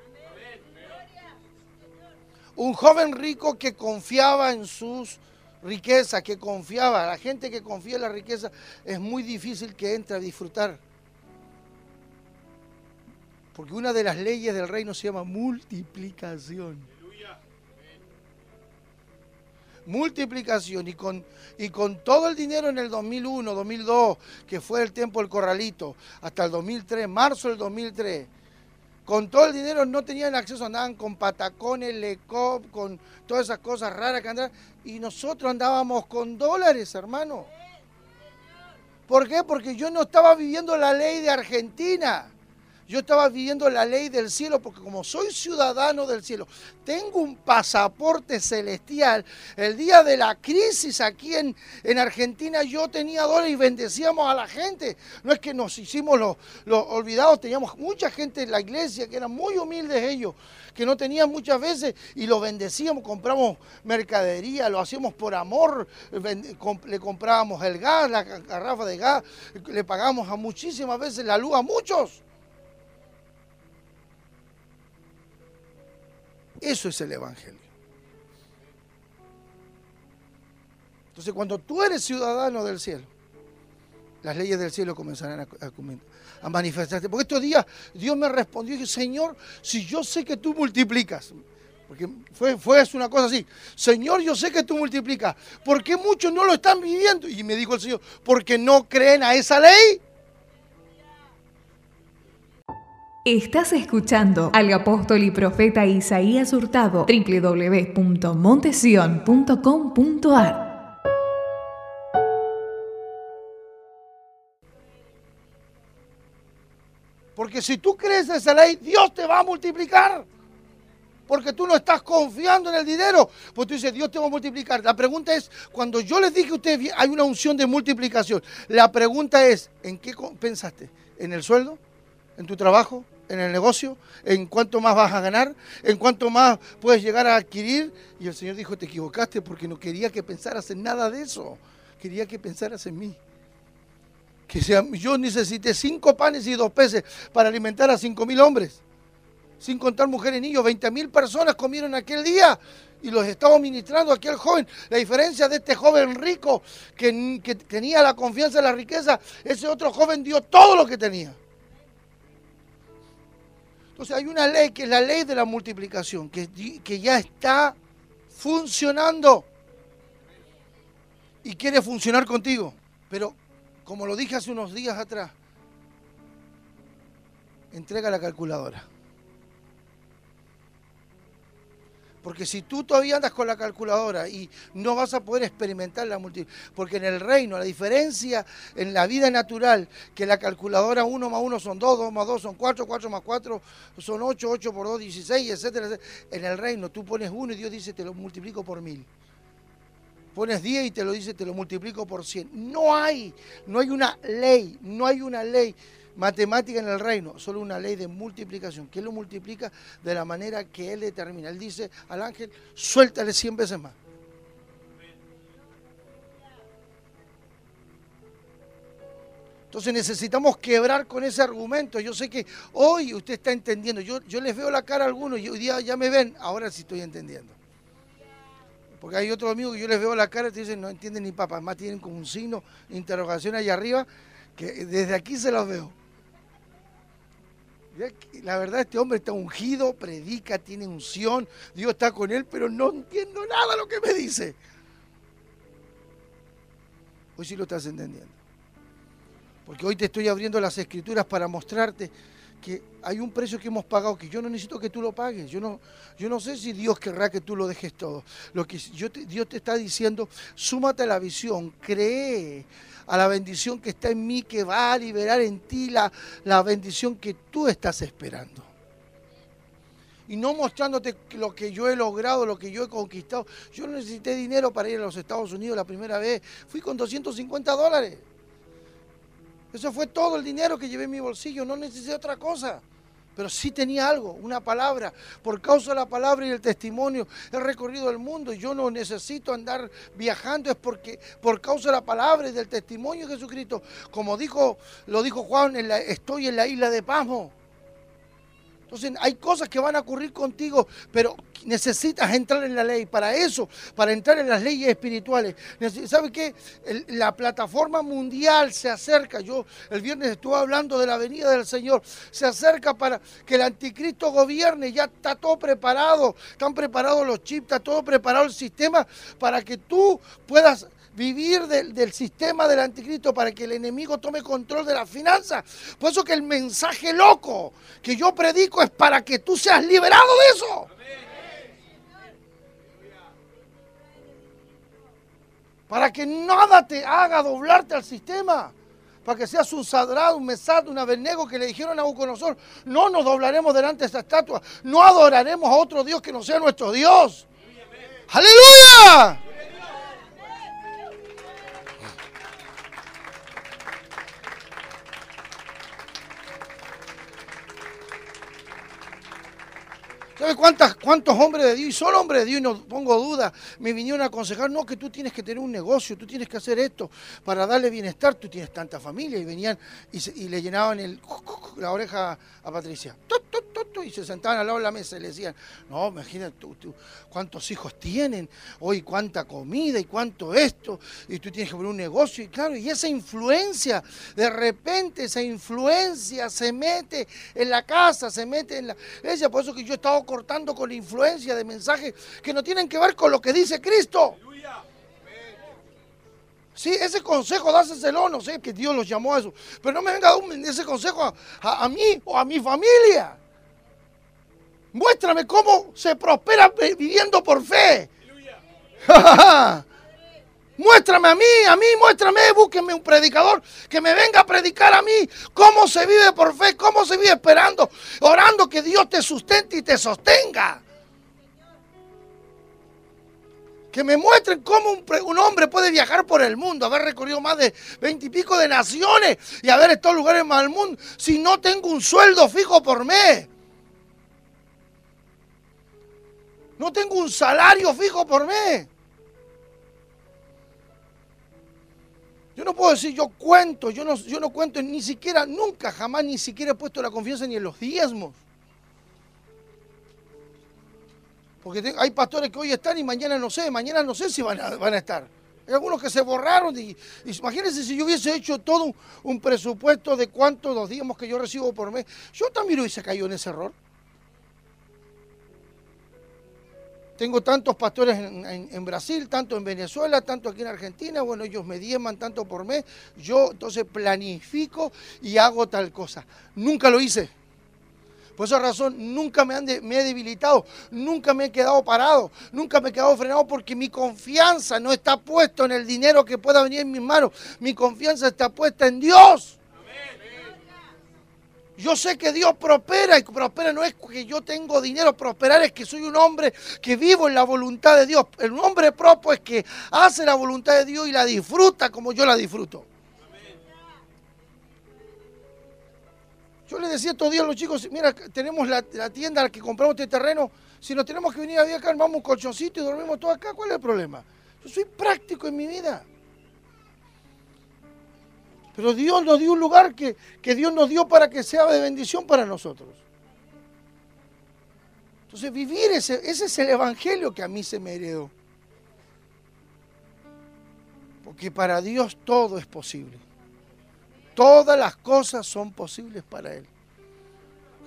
Un joven rico que confiaba en sus riqueza, que confiaba, la gente que confía en la riqueza, es muy difícil que entre a disfrutar. Porque una de las leyes del reino se llama multiplicación. Multiplicación y con, y con todo el dinero en el 2001, 2002, que fue el tiempo del corralito, hasta el 2003, marzo del 2003 con todo el dinero no tenían acceso, andaban con patacones, lecop, con todas esas cosas raras que andaban. Y nosotros andábamos con dólares, hermano. ¿Por qué? Porque yo no estaba viviendo la ley de Argentina. Yo estaba viviendo la ley del cielo porque como soy ciudadano del cielo, tengo un pasaporte celestial. El día de la crisis aquí en, en Argentina yo tenía dólares y bendecíamos a la gente. No es que nos hicimos los, olvidados, teníamos mucha gente en la iglesia que eran muy humildes ellos, que no tenían muchas veces y los bendecíamos, compramos mercadería, lo hacíamos por amor, le comprábamos el gas, la garrafa de gas, le pagamos a muchísimas veces la luz a muchos. Eso es el Evangelio. Entonces, cuando tú eres ciudadano del cielo, las leyes del cielo comenzarán a, manifestarse. Porque estos días Dios me respondió y Señor, si yo sé que tú multiplicas, porque fue, fue una cosa así, Señor, yo sé que tú multiplicas, ¿por qué muchos no lo están viviendo? Y me dijo el Señor, porque no creen a esa ley. Estás escuchando al apóstol y profeta Isaías Hurtado, www.montesion.com.ar. Porque si tú crees esa ley, Dios te va a multiplicar. Porque tú no estás confiando en el dinero. Pues tú dices, Dios te va a multiplicar. La pregunta es, cuando yo les dije a ustedes, hay una unción de multiplicación. La pregunta es, ¿en qué pensaste? ¿En el sueldo? ¿En tu trabajo? En el negocio, en cuánto más vas a ganar, en cuánto más puedes llegar a adquirir. Y el Señor dijo, te equivocaste porque no quería que pensaras en nada de eso, quería que pensaras en mí. Que sea, yo necesité cinco panes y dos peces para alimentar a cinco mil hombres, sin contar mujeres y niños. Veinte mil personas comieron aquel día y los estaba ministrando aquel joven. La diferencia de este joven rico que, que tenía la confianza en la riqueza, ese otro joven dio todo lo que tenía. Entonces hay una ley que es la ley de la multiplicación, que, que ya está funcionando y quiere funcionar contigo. Pero como lo dije hace unos días atrás, entrega la calculadora. Porque si tú todavía andas con la calculadora y no vas a poder experimentar la multiplicación, porque en el reino la diferencia en la vida natural, que la calculadora 1 más 1 son 2, 2 más 2 son 4, 4 más 4 son 8, 8 por 2, 16, etcétera, etcétera. En el reino tú pones 1 y Dios dice te lo multiplico por mil. Pones 10 y te lo dice te lo multiplico por 100. No hay, no hay una ley, no hay una ley matemática en el reino, solo una ley de multiplicación, que Él lo multiplica de la manera que Él determina. Él dice al ángel, suéltale 100 veces más. Entonces necesitamos quebrar con ese argumento. Yo sé que hoy usted está entendiendo. Yo, yo les veo la cara a algunos y hoy día ya me ven. Ahora sí estoy entendiendo. Porque hay otros amigos que yo les veo la cara y te dicen no entienden ni papá. Más tienen como un signo interrogación allá arriba que desde aquí se los veo. La verdad, este hombre está ungido, predica, tiene unción, Dios está con él, pero no entiendo nada lo que me dice. Hoy sí lo estás entendiendo. Porque hoy te estoy abriendo las escrituras para mostrarte que hay un precio que hemos pagado que yo no necesito que tú lo pagues. Yo no, yo no sé si Dios querrá que tú lo dejes todo. Lo que yo Dios te está diciendo, súmate a la visión, cree a la bendición que está en mí, que va a liberar en ti la, la bendición que tú estás esperando. Y no mostrándote lo que yo he logrado, lo que yo he conquistado. Yo no necesité dinero para ir a los Estados Unidos la primera vez. Fui con 250 dólares. Eso fue todo el dinero que llevé en mi bolsillo. No necesité otra cosa pero sí tenía algo, una palabra. Por causa de la palabra y el testimonio he recorrido el mundo yo no necesito andar viajando, es porque por causa de la palabra y del testimonio de Jesucristo, como dijo, lo dijo Juan, estoy en la isla de Pasmo. Entonces hay cosas que van a ocurrir contigo, pero necesitas entrar en la ley. Para eso, para entrar en las leyes espirituales. ¿Sabe qué? la plataforma mundial se acerca. Yo el viernes estuve hablando de la venida del Señor. Se acerca para que el anticristo gobierne. Ya está todo preparado. Están preparados los chips, está todo preparado el sistema para que tú puedas vivir del, sistema del anticristo para que el enemigo tome control de las finanzas. Por eso que el mensaje loco que yo predico es para que tú seas liberado de eso. Para que nada te haga doblarte al sistema. para que seas un sadrado, un mesad, un abenego que le dijeron a Nabucodonosor, no nos doblaremos delante de esta estatua, no adoraremos a otro Dios que no sea nuestro Dios. Aleluya. ¿Sabe cuántas, cuántos hombres de Dios, y son hombres de Dios, y no pongo duda, me vinieron a aconsejar, no, que tú tienes que tener un negocio, tú tienes que hacer esto para darle bienestar, tú tienes tanta familia, y venían y, le llenaban el, la oreja a Patricia, y se sentaban al lado de la mesa y le decían, no, imagínate tú, cuántos hijos tienen, hoy cuánta comida y cuánto esto, y tú tienes que poner un negocio, y claro, y esa influencia, de repente esa influencia se mete en la casa, se mete en la iglesia, por eso que yo he estado cortando con influencia de mensajes que no tienen que ver con lo que dice Cristo. Sí, ese consejo dáselo, no sé que Dios los llamó a eso, pero no me venga a dar ese consejo a, mí o a mi familia. Muéstrame cómo se prospera viviendo por fe. Muéstrame a mí, a mí, muéstrame, búsquenme un predicador que me venga a predicar a mí cómo se vive por fe, cómo se vive esperando, orando que Dios te sustente y te sostenga. Que me muestren cómo un, hombre puede viajar por el mundo, haber recorrido más de veintipico de naciones y haber estado en lugares más del mundo si no tengo un sueldo fijo por mes. No tengo un salario fijo por mes. Yo no puedo decir yo cuento, yo no, yo no cuento ni siquiera, nunca, jamás, ni siquiera he puesto la confianza ni en los diezmos. Porque hay pastores que hoy están y mañana no sé, mañana no sé si van a, estar. Hay algunos que se borraron y, imagínense si yo hubiese hecho todo un, un presupuesto de cuántos los diezmos que yo recibo por mes. Yo también hubiese caído en ese error. Tengo tantos pastores en, Brasil, tanto en Venezuela, tanto aquí en Argentina. Bueno, ellos me dieman tanto por mes. Yo entonces planifico y hago tal cosa. Nunca lo hice. Por esa razón nunca me, me he debilitado, nunca me he quedado parado, nunca me he quedado frenado porque mi confianza no está puesta en el dinero que pueda venir en mis manos. Mi confianza está puesta en Dios. Yo sé que Dios prospera y prospera no es que yo tengo dinero, prosperar es que soy un hombre que vivo en la voluntad de Dios. El hombre propio es que hace la voluntad de Dios y la disfruta como yo la disfruto. Yo le decía estos días a los chicos, mira, tenemos la, tienda a la que compramos este terreno, si nos tenemos que venir a vivir acá, armamos un colchoncito y dormimos todos acá, ¿cuál es el problema? Yo soy práctico en mi vida. Pero Dios nos dio un lugar que, Dios nos dio para que sea de bendición para nosotros. Entonces vivir ese, ese es el evangelio que a mí se me heredó. Porque para Dios todo es posible. Todas las cosas son posibles para Él.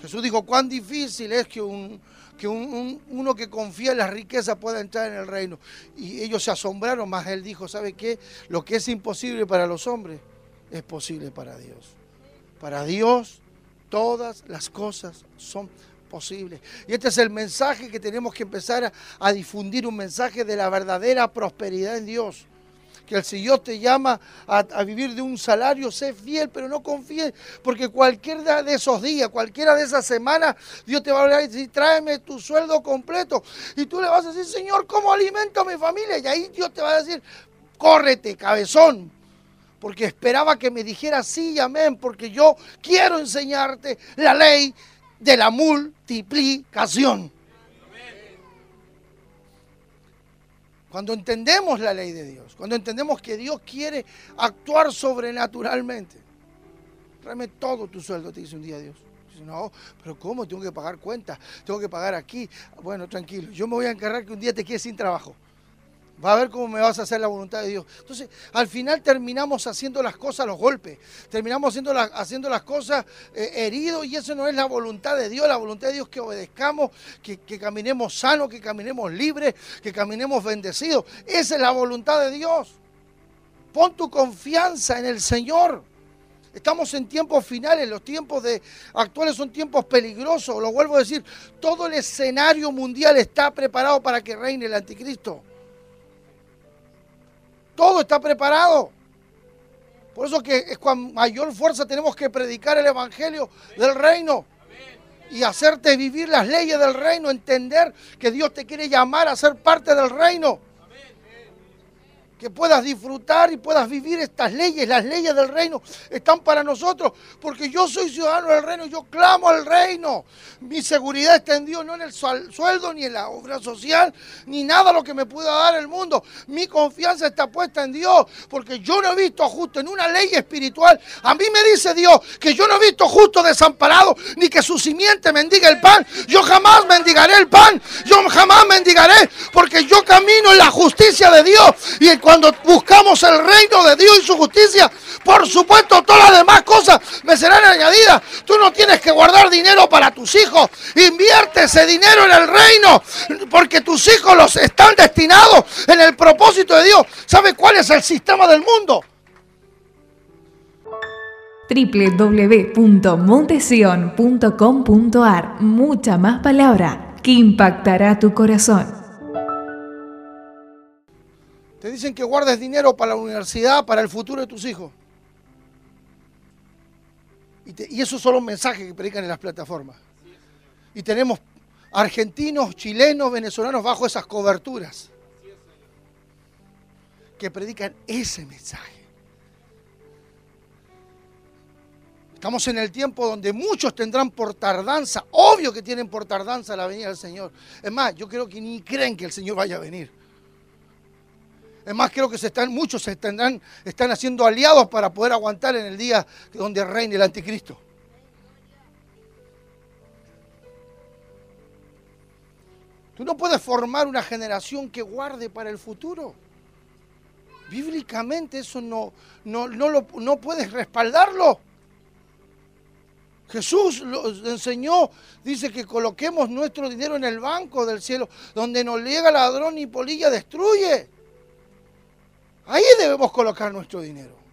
Jesús dijo, cuán difícil es que, un, que uno que confía en las riquezas pueda entrar en el reino. Y ellos se asombraron, más Él dijo, ¿sabe qué? Lo que es imposible para los hombres es posible para Dios. Para Dios todas las cosas son posibles. Y este es el mensaje que tenemos que empezar a, difundir, un mensaje de la verdadera prosperidad en Dios. Que el Señor te llama a, vivir de un salario, sé fiel, pero no confíes, porque cualquiera de esos días, cualquiera de esas semanas, Dios te va a hablar y decir, tráeme tu sueldo completo. Y tú le vas a decir, Señor, ¿cómo alimento a mi familia? Y ahí Dios te va a decir, córrete, cabezón, porque esperaba que me dijera sí y amén, porque yo quiero enseñarte la ley de la multiplicación. Cuando entendemos la ley de Dios, cuando entendemos que Dios quiere actuar sobrenaturalmente, tráeme todo tu sueldo, te dice un día Dios. Dice, no, pero ¿cómo? Tengo que pagar cuentas, tengo que pagar aquí. Bueno, tranquilo, yo me voy a encargar que un día te quedes sin trabajo. Va a ver cómo me vas a hacer la voluntad de Dios. Entonces, al final terminamos haciendo las cosas a los golpes. Terminamos haciendo, haciendo las cosas eh, heridos y eso no es la voluntad de Dios. La voluntad de Dios es que obedezcamos, que, caminemos sanos, que caminemos libres, que caminemos bendecidos. Esa es la voluntad de Dios. Pon tu confianza en el Señor. Estamos en tiempos finales, los tiempos de, actuales son tiempos peligrosos, lo vuelvo a decir, todo el escenario mundial está preparado para que reine el anticristo. Todo está preparado. Por eso que es con mayor fuerza tenemos que predicar el Evangelio del reino y hacerte vivir las leyes del reino, entender que Dios te quiere llamar a ser parte del reino que puedas disfrutar y puedas vivir estas leyes. Las leyes del reino están para nosotros, porque yo soy ciudadano del reino, yo clamo al reino. Mi seguridad está en Dios, no en el sueldo, ni en la obra social, ni nada lo que me pueda dar el mundo. Mi confianza está puesta en Dios, porque yo no he visto justo en una ley espiritual. A mí me dice Dios que yo no he visto justo desamparado, ni que su simiente mendiga el pan. Yo jamás mendigaré el pan, yo jamás mendigaré, porque yo camino en la justicia de Dios. Y el cuando buscamos el reino de Dios y su justicia, por supuesto todas las demás cosas me serán añadidas. Tú no tienes que guardar dinero para tus hijos. Invierte ese dinero en el reino, porque tus hijos los están destinados en el propósito de Dios. ¿Sabe cuál es el sistema del mundo? www.montesion.com.ar Mucha más palabra que impactará tu corazón. Te dicen que guardes dinero para la universidad, para el futuro de tus hijos. Y, esos son los mensajes que predican en las plataformas. Y tenemos argentinos, chilenos, venezolanos bajo esas coberturas que predican ese mensaje. Estamos en el tiempo donde muchos tendrán por tardanza, obvio que tienen por tardanza la venida del Señor. Es más, yo creo que ni creen que el Señor vaya a venir. Es más, creo que se están, muchos se están haciendo aliados para poder aguantar en el día donde reine el anticristo. Tú no puedes formar una generación que guarde para el futuro. Bíblicamente eso no, no, no puedes respaldarlo. Jesús nos enseñó, dice que coloquemos nuestro dinero en el banco del cielo, donde no llega ladrón ni polilla destruye. Ahí debemos colocar nuestro dinero.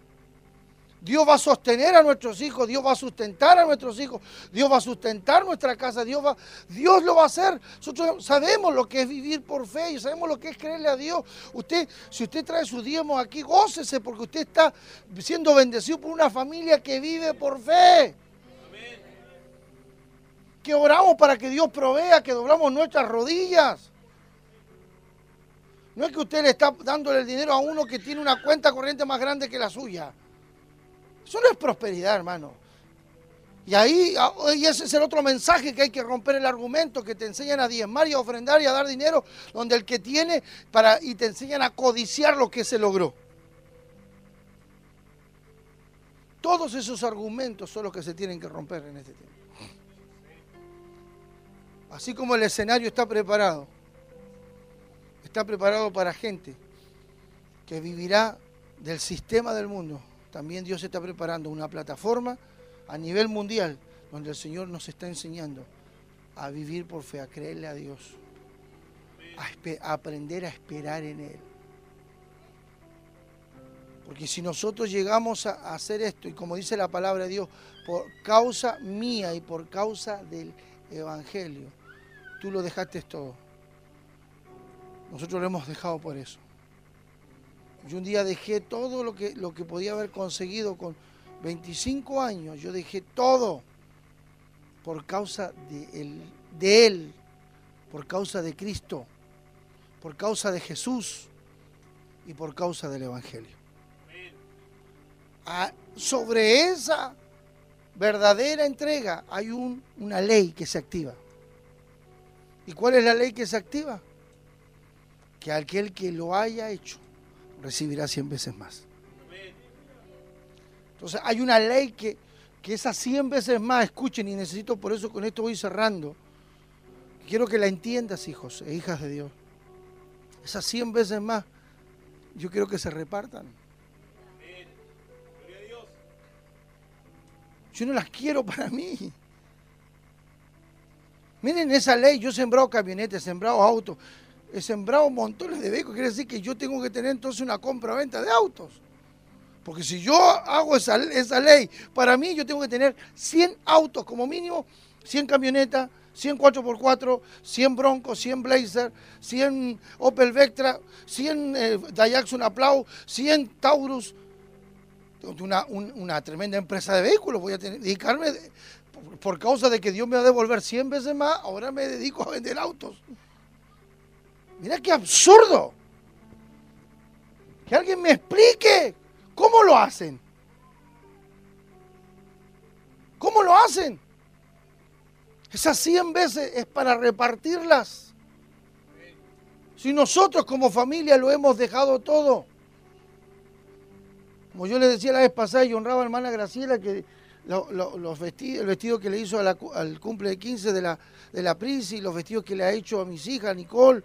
Dios va a sostener a nuestros hijos, Dios va a sustentar a nuestros hijos, Dios va a sustentar nuestra casa, Dios, va, Dios lo va a hacer. Nosotros sabemos lo que es vivir por fe y sabemos lo que es creerle a Dios. Usted, si usted trae sus diezmos aquí, gócese porque usted está siendo bendecido por una familia que vive por fe. Que oramos para que Dios provea, que doblamos nuestras rodillas. No es que usted le está dándole el dinero a uno que tiene una cuenta corriente más grande que la suya. Eso no es prosperidad, hermano. Y ahí, ah, y ese es el otro mensaje que hay que romper el argumento, que te enseñan a diezmar y a ofrendar y a dar dinero, donde el que tiene, para, y te enseñan a codiciar lo que se logró. Todos esos argumentos son los que se tienen que romper en este tiempo. Así como el escenario está preparado, está preparado para gente que vivirá del sistema del mundo. También Dios está preparando una plataforma a nivel mundial donde el Señor nos está enseñando a vivir por fe, a creerle a Dios, a, aprender a esperar en Él. Porque si nosotros llegamos a hacer esto, y como dice la palabra de Dios, por causa mía y por causa del Evangelio, tú lo dejaste todo. Nosotros lo hemos dejado por eso. Yo un día dejé todo lo que, lo que podía haber conseguido con 25 años. Yo dejé todo por causa de él, por causa de Cristo, por causa de Jesús y por causa del Evangelio. Ah, sobre esa verdadera entrega hay un, una ley que se activa. ¿Y cuál es la ley que se activa? Que aquel que lo haya hecho recibirá cien veces más. Entonces hay una ley que, que esas cien veces más, escuchen y necesito, por eso con esto voy cerrando. Quiero que la entiendas, hijos e hijas de Dios. Esas cien veces más, yo quiero que se repartan. Yo no las quiero para mí. Miren esa ley, yo he sembrado camionetas, he sembrado autos, he sembrado montones de vehículos, quiere decir que yo tengo que tener entonces una compra-venta de autos. Porque si yo hago esa, esa ley, para mí yo tengo que tener 100 autos como mínimo, 100 camionetas, 100 4x4, 100 Broncos, 100 Blazer, 100 Opel Vectra, 100 eh, Daihatsu Aplau, 100 Taurus. una, una tremenda empresa de vehículos, voy a tener, dedicarme, por, por causa de que Dios me va a devolver 100 veces más, ahora me dedico a vender autos. Mira qué absurdo. Que alguien me explique cómo lo hacen. ¿Cómo lo hacen? Esas 100 veces es para repartirlas. Si nosotros como familia lo hemos dejado todo. Como yo le decía la vez pasada y honraba a hermana Graciela que los vestidos, el vestido que le hizo al cumple de 15 de la, de la los vestidos que le ha hecho a mis hijas, Nicole.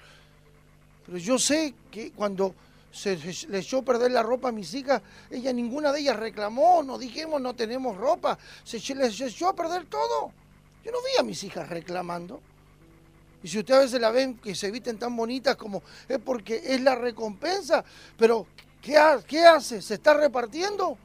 Pero yo sé que cuando se le echó perder la ropa a mis hijas, ella ninguna de ellas reclamó, no dijimos no tenemos ropa, se les echó a perder todo. Yo no vi a mis hijas reclamando. Y si usted a veces la ven que se visten tan bonitas como es porque es la recompensa, pero ¿qué, qué hace? ¿Se está repartiendo?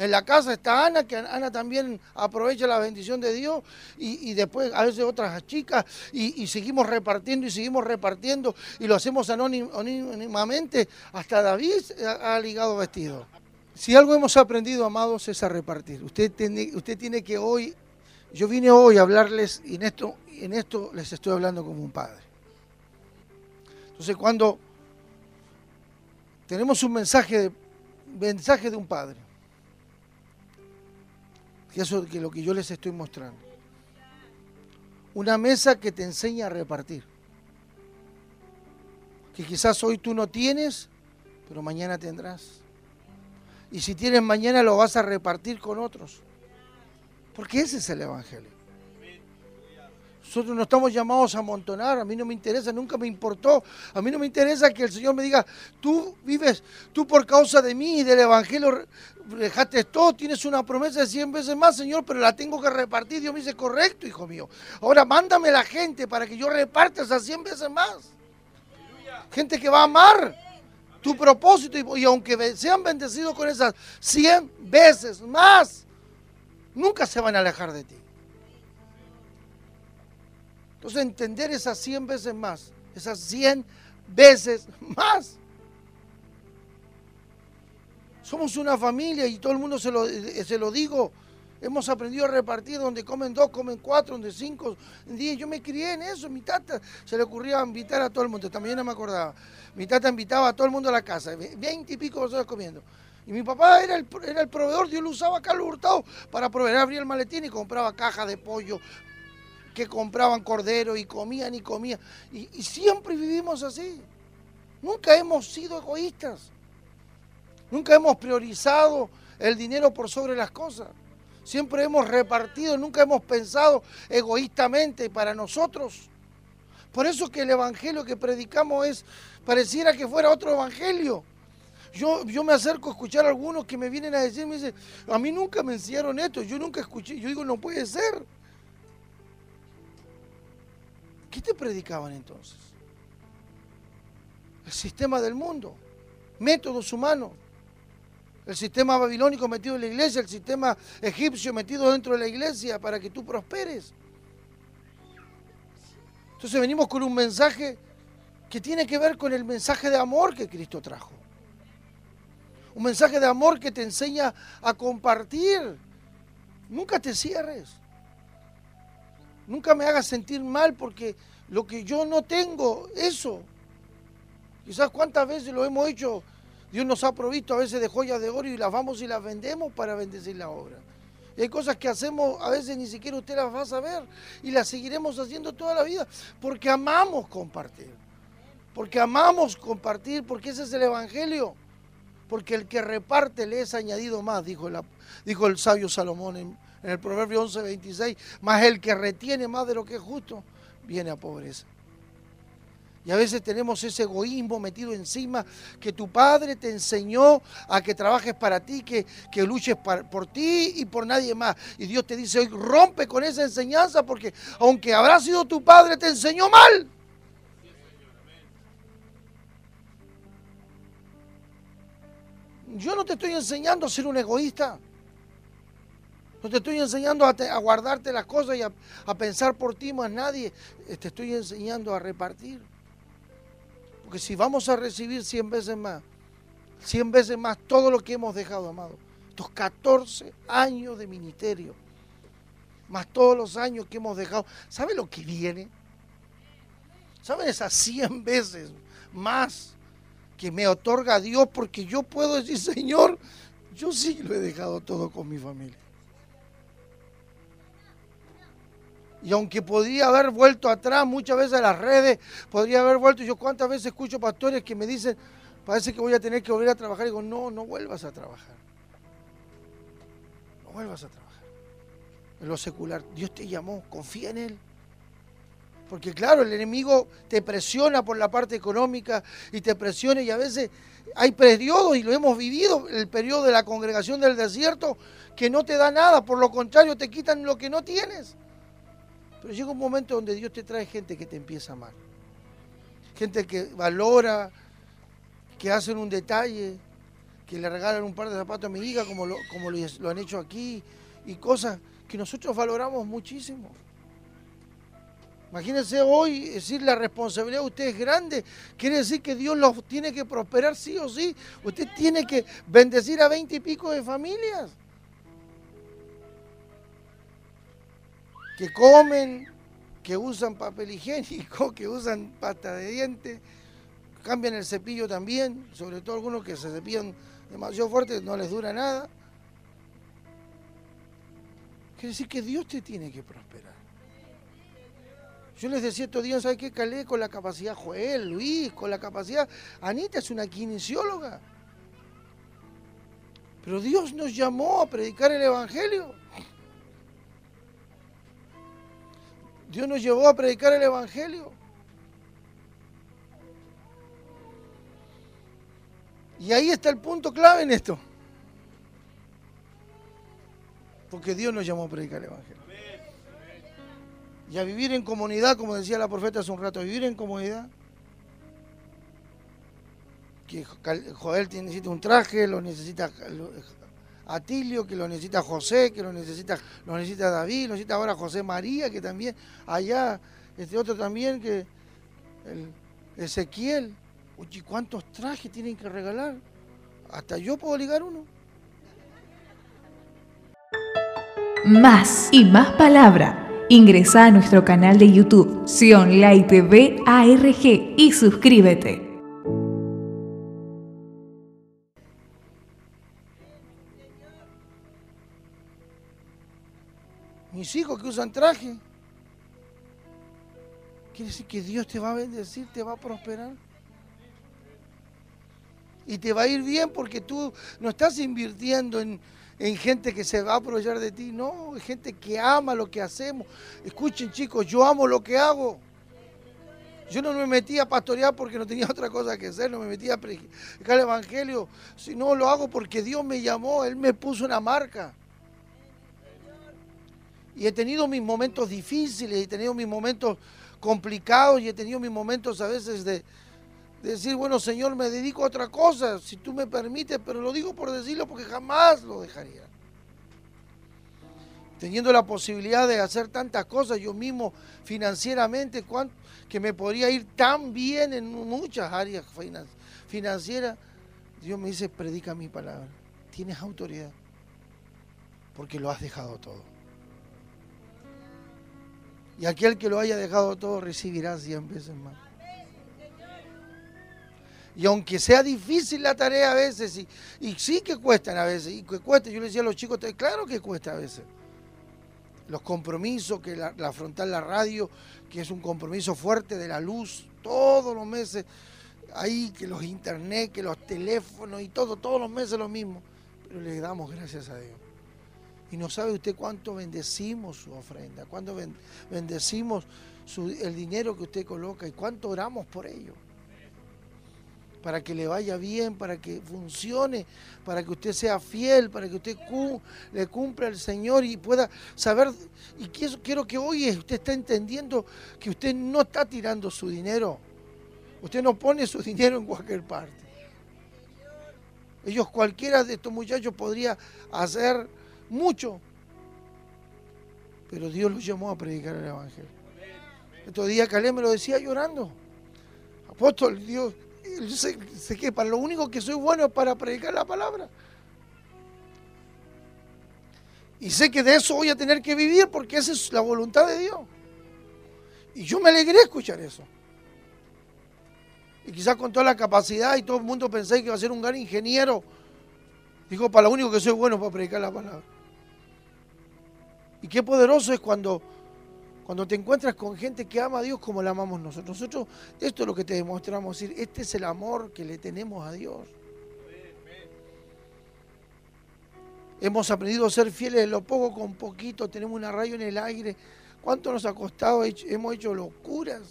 En la casa está Ana, que Ana también aprovecha la bendición de Dios, y, después a veces otras chicas, y, seguimos repartiendo y seguimos repartiendo, y lo hacemos anónimamente. Hasta David ha, ligado vestido. Si algo hemos aprendido, amados, es a repartir. Usted tiene, usted tiene que hoy yo vine hoy a hablarles y en esto, en esto les estoy hablando como un padre. Entonces cuando tenemos un mensaje de, mensaje de un padre, que eso es lo que yo les estoy mostrando, una mesa que te enseña a repartir, que quizás hoy tú no tienes, pero mañana tendrás. Y si tienes mañana lo vas a repartir con otros. Porque ese es el Evangelio. Nosotros no estamos llamados a amontonar, a mí no me interesa, nunca me importó. A mí no me interesa que el Señor me diga, tú vives, tú por causa de mí y del Evangelio dejaste todo, tienes una promesa de 100 veces más, Señor, pero la tengo que repartir. Dios me dice, correcto, hijo mío. Ahora mándame la gente para que yo reparta esas 100 veces más. Gente que va a amar tu propósito y, y aunque sean bendecidos con esas 100 veces más, nunca se van a alejar de ti. Entonces entender esas 100 veces más, esas 100 veces más. Somos una familia y todo el mundo se lo, se lo digo. Hemos aprendido a repartir donde comen dos, comen cuatro, donde cinco, diez. Yo me crié en eso. Mi tata se le ocurría invitar a todo el mundo. También no me acordaba. Mi tata invitaba a todo el mundo a la casa. Veinte y pico personas comiendo. Y mi papá era el, era el proveedor, Dios lo usaba a Carlos Hurtado para proveer, abría el maletín y compraba cajas de pollo, que compraban cordero y comían y comían. Y, siempre vivimos así. Nunca hemos sido egoístas. Nunca hemos priorizado el dinero por sobre las cosas. Siempre hemos repartido, nunca hemos pensado egoístamente para nosotros. Por eso que el evangelio que predicamos es, pareciera que fuera otro evangelio. Yo, yo me acerco a escuchar a algunos que me vienen a decir, me dicen, a mí nunca me enseñaron esto, yo nunca escuché, yo digo, no puede ser. ¿Qué te predicaban entonces? El sistema del mundo, métodos humanos, el sistema babilónico metido en la iglesia, el sistema egipcio metido dentro de la iglesia para que tú prosperes. Entonces venimos con un mensaje que tiene que ver con el mensaje de amor que Cristo trajo un mensaje de amor que te enseña a compartir. Nunca te cierres. Nunca me hagas sentir mal porque lo que yo no tengo, eso. Quizás cuántas veces lo hemos hecho. Dios nos ha provisto a veces de joyas de oro y las vamos y las vendemos para bendecir la obra. Y hay cosas que hacemos, a veces ni siquiera usted las va a saber y las seguiremos haciendo toda la vida porque amamos compartir. Porque amamos compartir, porque ese es el Evangelio porque el que reparte le es añadido más, dijo, dijo el sabio Salomón en, el Proverbio 11:26, más el que retiene más de lo que es justo, viene a pobreza. Y a veces tenemos ese egoísmo metido encima que tu padre te enseñó a que trabajes para ti, que, que luches por ti y por nadie más. Y Dios te dice hoy, rompe con esa enseñanza porque aunque habrá sido tu padre, te enseñó mal. Yo no te estoy enseñando a ser un egoísta. No te estoy enseñando a, guardarte las cosas y a, pensar por ti más nadie. Eh, te estoy enseñando a repartir. Porque si vamos a recibir 100 veces más, 100 veces más todo lo que hemos dejado, amado, Estos 14 años de ministerio, más todos los años que hemos dejado. ¿Sabe lo que viene? ¿Saben esas 100 veces más que me otorga Dios? Porque yo puedo decir, Señor, yo sí lo he dejado todo con mi familia. Y aunque podría haber vuelto atrás muchas veces a las redes, podría haber vuelto. Yo cuántas veces escucho pastores que me dicen, parece que voy a tener que volver a trabajar. Y digo, no, no vuelvas a trabajar. No vuelvas a trabajar. En lo secular, Dios te llamó, confía en Él. Porque claro, el enemigo te presiona por la parte económica y te presiona y a veces hay periodos, y lo hemos vivido, el periodo de la congregación del desierto, que no te da nada, por lo contrario te quitan lo que no tienes. Pero llega un momento donde Dios te trae gente que te empieza a amar. Gente que valora, que hacen un detalle, que le regalan un par de zapatos a mi hija, como lo, como lo han hecho aquí, y cosas que nosotros valoramos muchísimo. Imagínense hoy decir la responsabilidad de usted es grande, quiere decir que Dios los tiene que prosperar sí o sí. Usted tiene que bendecir a veinte y pico de familias. Que comen, que usan papel higiénico, que usan pasta de dientes, cambian el cepillo también, sobre todo algunos que se cepillan demasiado fuerte, no les dura nada. Quiere decir que Dios te tiene que prosperar. Yo les decía estos días, ¿sabes qué? Calé con la capacidad Joel, Luis, con la capacidad. Anita es una kinesióloga. Pero Dios nos llamó a predicar el Evangelio. Dios nos llevó a predicar el Evangelio. Y ahí está el punto clave en esto. Porque Dios nos llamó a predicar el Evangelio. Y a vivir en comunidad, como decía la profeta hace un rato, a vivir en comunidad. Que Joel necesita un traje, lo necesita Atilio, que lo necesita José, que lo necesita, lo necesita David, lo necesita ahora José María, que también, allá, este otro también, que el Ezequiel. Oye, ¿cuántos trajes tienen que regalar? Hasta yo puedo ligar uno. Más y más palabra. Ingresa a nuestro canal de YouTube, Sion Light y suscríbete. Mis hijos que usan traje. Quiere decir que Dios te va a bendecir, te va a prosperar. Y te va a ir bien porque tú no estás invirtiendo en, gente que se va a aprovechar de ti. No, gente que ama lo que hacemos. Escuchen chicos, yo amo lo que hago. Yo no me metí a pastorear porque no tenía otra cosa que hacer, no me metí a predicar el Evangelio, sino lo hago porque Dios me llamó, Él me puso una marca. Y he tenido mis momentos difíciles, he tenido mis momentos complicados y he tenido mis momentos a veces de, decir, bueno, Señor, me dedico a otra cosa, si tú me permites, pero lo digo por decirlo porque jamás lo dejaría. Teniendo la posibilidad de hacer tantas cosas yo mismo financieramente, que me podría ir tan bien en muchas áreas financieras, Dios me dice, predica mi palabra, tienes autoridad, porque lo has dejado todo. Y aquel que lo haya dejado todo recibirá cien veces más. Y aunque sea difícil la tarea a veces, y, y sí que cuestan a veces, y que cuesta, yo le decía a los chicos, claro que cuesta a veces. Los compromisos, que la, afrontar la radio, que es un compromiso fuerte de la luz, todos los meses, ahí, que los internet, que los teléfonos y todo, todos los meses lo mismo. Pero le damos gracias a Dios. Y no sabe usted cuánto bendecimos su ofrenda, cuánto bendecimos el dinero que usted coloca y cuánto oramos por ello. Para que le vaya bien, para que funcione, para que usted sea fiel, para que usted le cumpla al Señor y pueda saber. Y quiero, quiero que hoy usted está entendiendo que usted no está tirando su dinero. Usted no pone su dinero en cualquier parte. Ellos, cualquiera de estos muchachos podría hacer mucho. Pero Dios los llamó a predicar el Evangelio. Estos días Calé me lo decía llorando. Apóstol, Dios, sé, sé, que para lo único que soy bueno es para predicar la palabra. Y sé que de eso voy a tener que vivir porque esa es la voluntad de Dios. Y yo me alegré escuchar eso. Y quizás con toda la capacidad y todo el mundo pensé que iba a ser un gran ingeniero. Dijo, para lo único que soy bueno para predicar la palabra. Y qué poderoso es cuando, cuando te encuentras con gente que ama a Dios como la amamos nosotros. Nosotros, esto es lo que te demostramos, decir, este es el amor que le tenemos a Dios. Hemos aprendido a ser fieles en lo poco con poquito, tenemos una rayo en el aire. ¿Cuánto nos ha costado? Hemos hecho locuras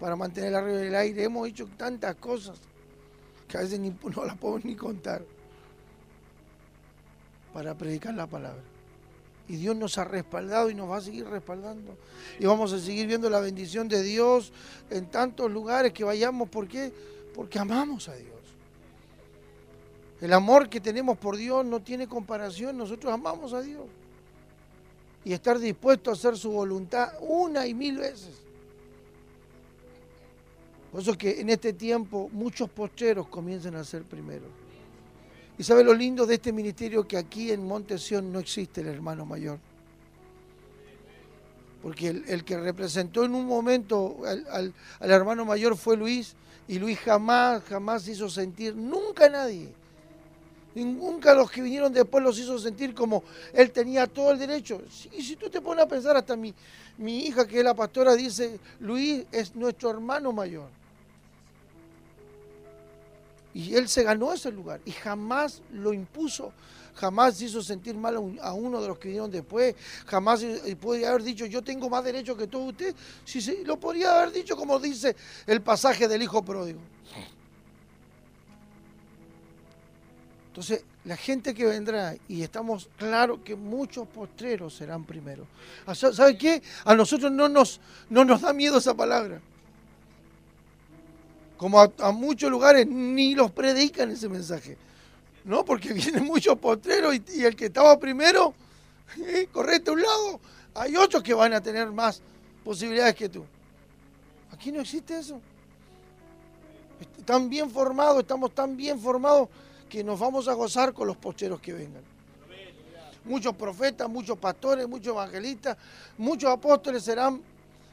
para mantener la rayo en el aire. Hemos hecho tantas cosas que a veces ni, no las podemos ni contar para predicar la palabra. Y Dios nos ha respaldado y nos va a seguir respaldando. Y vamos a seguir viendo la bendición de Dios en tantos lugares que vayamos. ¿Por qué? Porque amamos a Dios. El amor que tenemos por Dios no tiene comparación. Nosotros amamos a Dios. Y estar dispuesto a hacer su voluntad una y mil veces. Por eso es que en este tiempo muchos posteros comienzan a ser primeros. Y sabe lo lindo de este ministerio que aquí en Montesión no existe el hermano mayor. Porque el, que representó en un momento al, al hermano mayor fue Luis y Luis jamás, jamás hizo sentir nunca nadie Nunca los que vinieron después los hizo sentir como él tenía todo el derecho. Y si tú te pones a pensar, hasta mi, mi hija, que es la pastora, dice, Luis es nuestro hermano mayor. Y él se ganó ese lugar y jamás lo impuso, jamás hizo sentir mal a uno de los que vinieron después, jamás puede haber dicho yo tengo más derecho que todo usted, si lo podría haber dicho como dice el pasaje del hijo pródigo. Entonces, la gente que vendrá, y estamos claros que muchos postreros serán primeros. ¿Sabe qué? A nosotros no nos, no nos da miedo esa palabra. Como a, muchos lugares ni los predican ese mensaje. ¿No? Porque vienen muchos postreros y, el que estaba primero, eh, correte a un lado. Hay otros que van a tener más posibilidades que tú. Aquí no existe eso. Están bien formados, estamos tan bien formados que nos vamos a gozar con los pocheros que vengan. Muchos profetas, muchos pastores, muchos evangelistas, muchos apóstoles serán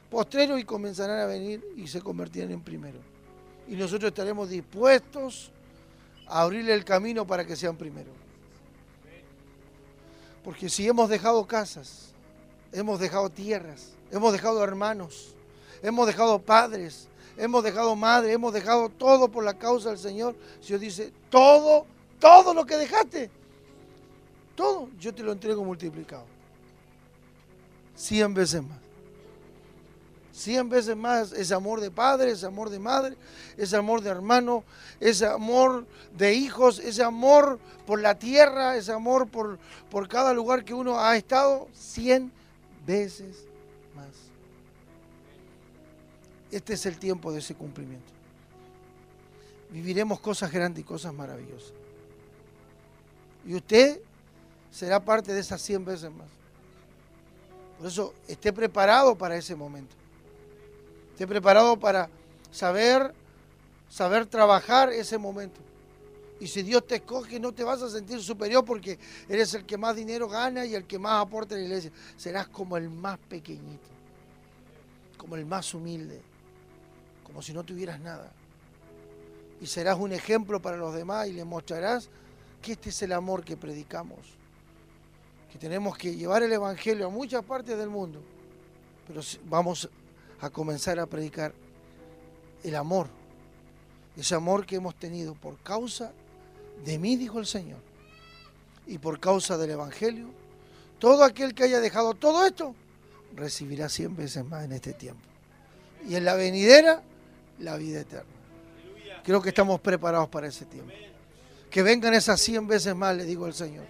postreros y comenzarán a venir y se convertirán en primero. Y nosotros estaremos dispuestos a abrirle el camino para que sean primero. Porque si hemos dejado casas, hemos dejado tierras, hemos dejado hermanos, hemos dejado padres, hemos dejado madre, hemos dejado todo por la causa del Señor. Dios dice, todo, todo lo que dejaste, todo, yo te lo entrego multiplicado. Cien veces más. Cien veces más ese amor de padre, ese amor de madre, ese amor de hermano, ese amor de hijos, ese amor por la tierra, ese amor por, por cada lugar que uno ha estado, cien veces este es el tiempo de ese cumplimiento. Viviremos cosas grandes y cosas maravillosas. Y usted será parte de esas 100 veces más. Por eso, esté preparado para ese momento. Esté preparado para saber, saber trabajar ese momento. Y si Dios te escoge, no te vas a sentir superior porque eres el que más dinero gana y el que más aporta a la iglesia. Serás como el más pequeñito, como el más humilde como si no tuvieras nada. Y serás un ejemplo para los demás y les mostrarás que este es el amor que predicamos. Que tenemos que llevar el Evangelio a muchas partes del mundo. Pero vamos a comenzar a predicar el amor. Ese amor que hemos tenido por causa de mí, dijo el Señor. Y por causa del Evangelio. Todo aquel que haya dejado todo esto recibirá cien veces más en este tiempo. Y en la venidera la vida eterna. Creo que estamos preparados para ese tiempo. Que vengan esas 100 veces más, le digo al Señor.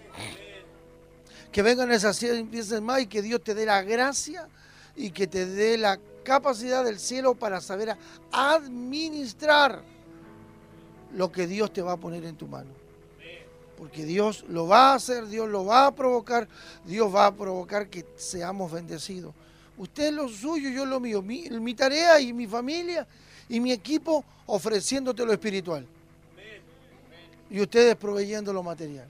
Que vengan esas 100 veces más y que Dios te dé la gracia y que te dé la capacidad del cielo para saber administrar lo que Dios te va a poner en tu mano. Porque Dios lo va a hacer, Dios lo va a provocar, Dios va a provocar que seamos bendecidos. Usted lo suyo, yo lo mío. Mi, mi tarea y mi familia y mi equipo ofreciéndote lo espiritual. Y ustedes proveyendo lo material.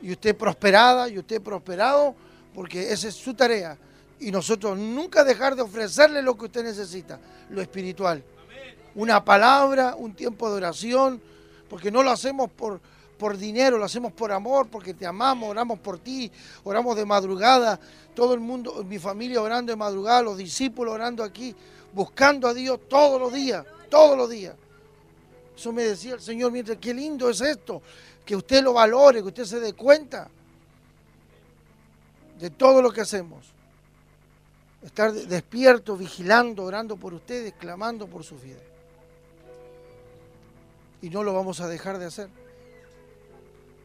Y usted prosperada, y usted prosperado porque esa es su tarea. Y nosotros nunca dejar de ofrecerle lo que usted necesita, lo espiritual. Una palabra, un tiempo de oración, porque no lo hacemos por, por dinero, lo hacemos por amor, porque te amamos, oramos por ti, oramos de madrugada, todo el mundo, mi familia orando de madrugada, los discípulos orando aquí, buscando a Dios todos los días, todos los días. Eso me decía el Señor mientras, qué lindo es esto, que usted lo valore, que usted se dé cuenta de todo lo que hacemos. Estar despierto, vigilando, orando por ustedes, clamando por su vida. Y no lo vamos a dejar de hacer.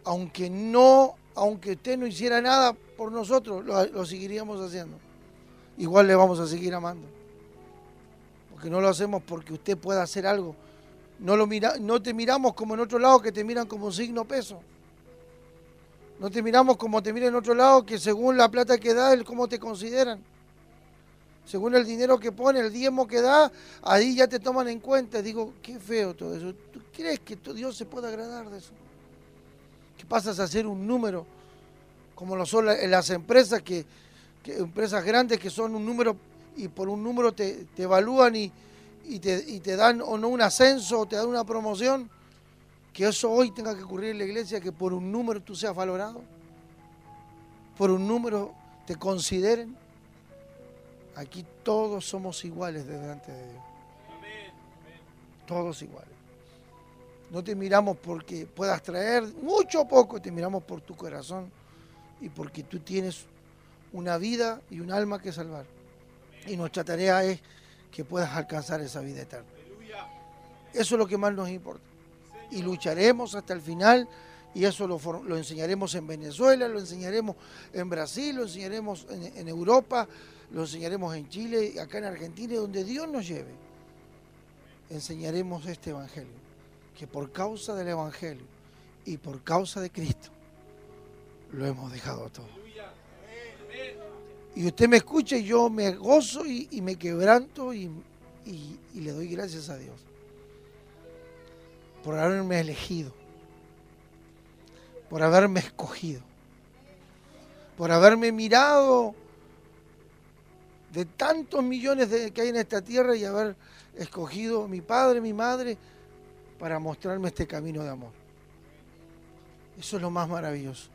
Aunque no, aunque usted no hiciera nada por nosotros, lo, seguiríamos haciendo. Igual le vamos a seguir amando. Porque no lo hacemos porque usted pueda hacer algo. No, lo mira, no te miramos como en otro lado que te miran como un signo peso. No te miramos como te miran en otro lado, que según la plata que da, el cómo te consideran. Según el dinero que pone, el diezmo que da, ahí ya te toman en cuenta. Digo, qué feo todo eso. ¿Tú crees que Dios se puede agradar de eso? Que pasas a ser un número, como lo son las empresas, que, empresas grandes que son un número y por un número te, te evalúan y, y, te, y te dan o no un ascenso o te dan una promoción que eso hoy tenga que ocurrir en la iglesia, que por un número tú seas valorado, por un número te consideren. Aquí todos somos iguales delante de Dios. Todos iguales. No te miramos porque puedas traer mucho o poco, te miramos por tu corazón y porque tú tienes una vida y un alma que salvar. Y nuestra tarea es que puedas alcanzar esa vida eterna. Eso es lo que más nos importa y lucharemos hasta el final y eso lo, lo, enseñaremos en Venezuela, lo enseñaremos en Brasil, lo enseñaremos en, Europa, lo enseñaremos en Chile, acá en Argentina, donde Dios nos lleve. Enseñaremos este Evangelio, que por causa del Evangelio y por causa de Cristo lo hemos dejado todo. Y usted me escucha y yo me gozo y, me quebranto y le doy gracias a Dios por haberme elegido, por haberme escogido, por haberme mirado de tantos millones que hay en esta tierra y haber escogido mi padre, mi madre, para mostrarme este camino de amor. Eso es lo más maravilloso.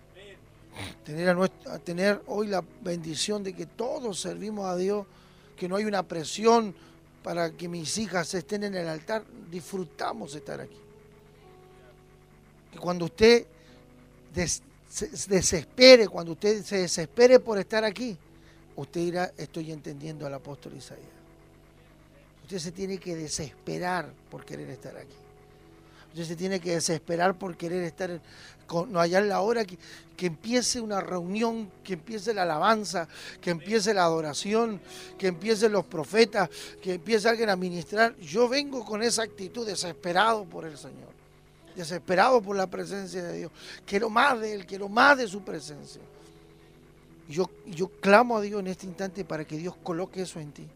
Tener hoy la bendición de que todos servimos a Dios, que no hay una presión para que mis hijas estén en el altar, disfrutamos estar aquí que cuando usted desespere, cuando usted se desespere por estar aquí, usted dirá, estoy entendiendo al apóstol Isaías. Usted se tiene que desesperar por querer estar aquí. Usted se tiene que desesperar por querer estar, no hallar la hora que, que, empiece una reunión, que empiece la alabanza, que empiece la adoración, que empiecen los profetas, que empiece alguien a ministrar. Yo vengo con esa actitud desesperado por el Señor desesperado por la presencia de Dios. Quiero más de Él, quiero más de su presencia. Yo, yo clamo a Dios en este instante para que Dios coloque eso en ti.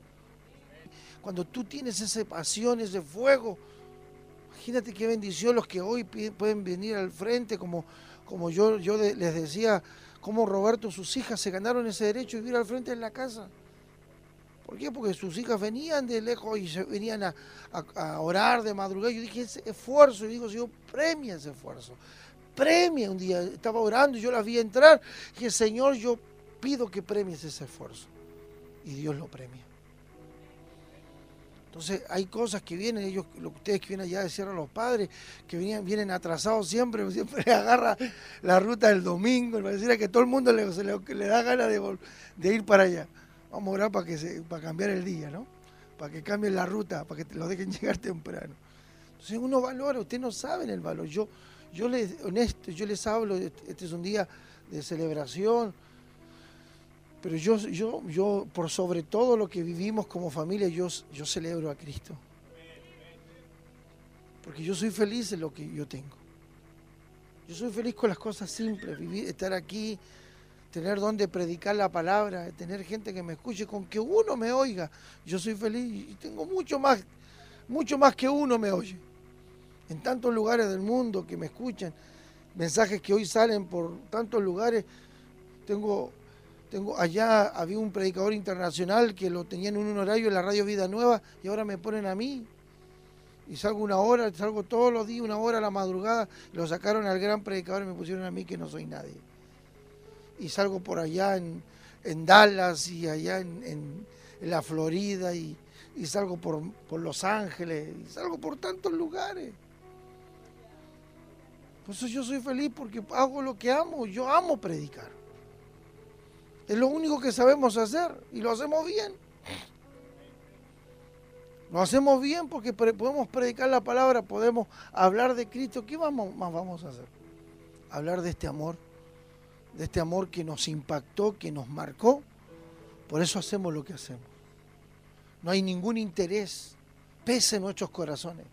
Cuando tú tienes esa pasión, ese fuego, imagínate qué bendición los que hoy pueden venir al frente, como, como yo, yo les decía, como Roberto, sus hijas se ganaron ese derecho de vivir al frente en la casa. ¿Por qué? Porque sus hijas venían de lejos y se venían a, orar de madrugada. Yo dije, ese esfuerzo, y digo, Señor, premia ese esfuerzo. Premia un día, estaba orando y yo las vi entrar. Y dije, Señor, yo pido que premies ese esfuerzo. Y Dios lo premia. Entonces hay cosas que vienen, ellos, lo que ustedes que vienen allá decir a los padres, que vienen, vienen atrasados siempre, siempre agarra la ruta del domingo, decir que todo el mundo le, le, da ganas de, ir para allá. Vamos a orar para, que se, para cambiar el día, ¿no? Para que cambien la ruta, para que te lo dejen llegar temprano. Entonces uno valora, ustedes no saben el valor. Yo, yo les, honesto, yo les hablo, este es un día de celebración, pero yo, yo, yo, por sobre todo lo que vivimos como familia, yo, yo celebro a Cristo. Porque yo soy feliz en lo que yo tengo. Yo soy feliz con las cosas simples, vivir, estar aquí, tener donde predicar la palabra, tener gente que me escuche, con que uno me oiga. Yo soy feliz y tengo mucho más, mucho más que uno me oye. En tantos lugares del mundo que me escuchan, mensajes que hoy salen por tantos lugares, tengo Tengo, allá había un predicador internacional que lo tenían en un horario en la radio Vida Nueva y ahora me ponen a mí. Y salgo una hora, salgo todos los días, una hora a la madrugada. Lo sacaron al gran predicador y me pusieron a mí que no soy nadie. Y salgo por allá en, Dallas y allá en, la Florida y, salgo por, por Los Ángeles y salgo por tantos lugares. Por eso yo soy feliz porque hago lo que amo. Yo amo predicar. Es lo único que sabemos hacer y lo hacemos bien. Lo hacemos bien porque podemos predicar la palabra, podemos hablar de Cristo. ¿Qué vamos, más vamos a hacer? Hablar de este amor, de este amor que nos impactó, que nos marcó. Por eso hacemos lo que hacemos. No hay ningún interés. Pese en nuestros corazones.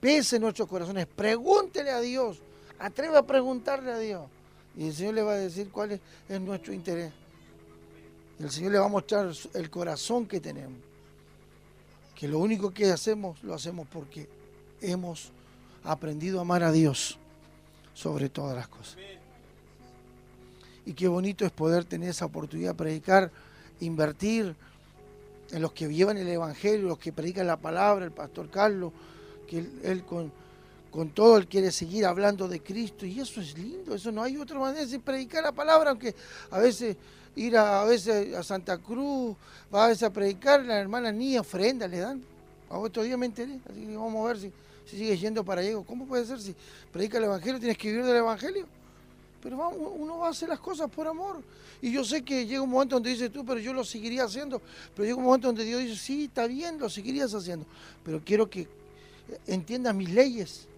Pese nuestros corazones. Pregúntele a Dios. Atreve a preguntarle a Dios. Y el Señor le va a decir cuál es nuestro interés. El Señor le va a mostrar el corazón que tenemos. Que lo único que hacemos, lo hacemos porque hemos aprendido a amar a Dios sobre todas las cosas. Y qué bonito es poder tener esa oportunidad de predicar, invertir en los que llevan el Evangelio, los que predican la palabra, el pastor Carlos, que él, con, con, todo él quiere seguir hablando de Cristo. Y eso es lindo, eso no hay otra manera de predicar la palabra, aunque a veces ir a, veces a Santa Cruz, va a veces a predicar, las hermanas ni ofrenda le dan. A otro día me enteré, así que vamos a ver si, sigue yendo para allá. ¿Cómo puede ser si predica el Evangelio, tienes que vivir del Evangelio? Pero vamos, uno va a hacer las cosas por amor. Y yo sé que llega un momento donde dices tú, pero yo lo seguiría haciendo. Pero llega un momento donde Dios dice, sí, está bien, lo seguirías haciendo. Pero quiero que entiendas mis leyes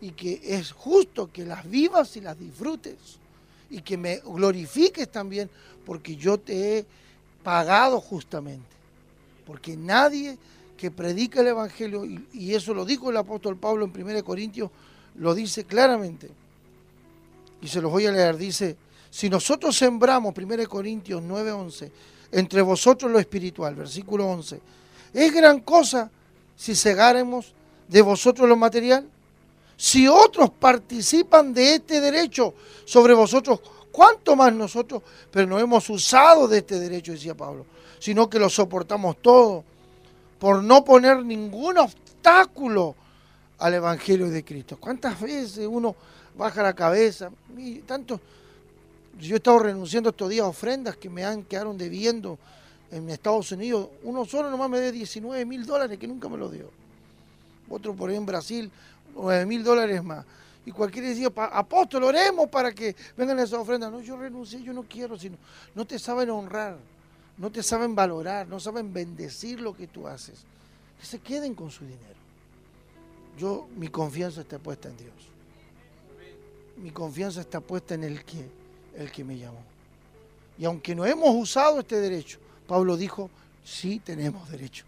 y que es justo que las vivas y las disfrutes y que me glorifiques también porque yo te he pagado justamente. Porque nadie que predica el Evangelio, y, eso lo dijo el apóstol Pablo en 1 Corintios, lo dice claramente. Y se los voy a leer, dice, si nosotros sembramos, 1 Corintios 9:11, entre vosotros lo espiritual, versículo 11, es gran cosa si cegáremos de vosotros lo material. Si otros participan de este derecho sobre vosotros, ¿cuánto más nosotros? Pero no hemos usado de este derecho, decía Pablo, sino que lo soportamos todo por no poner ningún obstáculo al Evangelio de Cristo. ¿Cuántas veces uno baja la cabeza? Y tanto, yo he estado renunciando estos días a ofrendas que me han quedaron debiendo en Estados Unidos. Uno solo nomás me dé 19 mil dólares que nunca me lo dio. Otro por ahí en Brasil 9 mil dólares más. Y cualquiera decía, apóstol, oremos para que vengan esas ofrendas. No, yo renuncié, yo no quiero, sino no te saben honrar, no te saben valorar, no saben bendecir lo que tú haces. Que se queden con su dinero. Yo, mi confianza está puesta en Dios. Mi confianza está puesta en el que, el que me llamó. Y aunque no hemos usado este derecho, Pablo dijo, sí tenemos derecho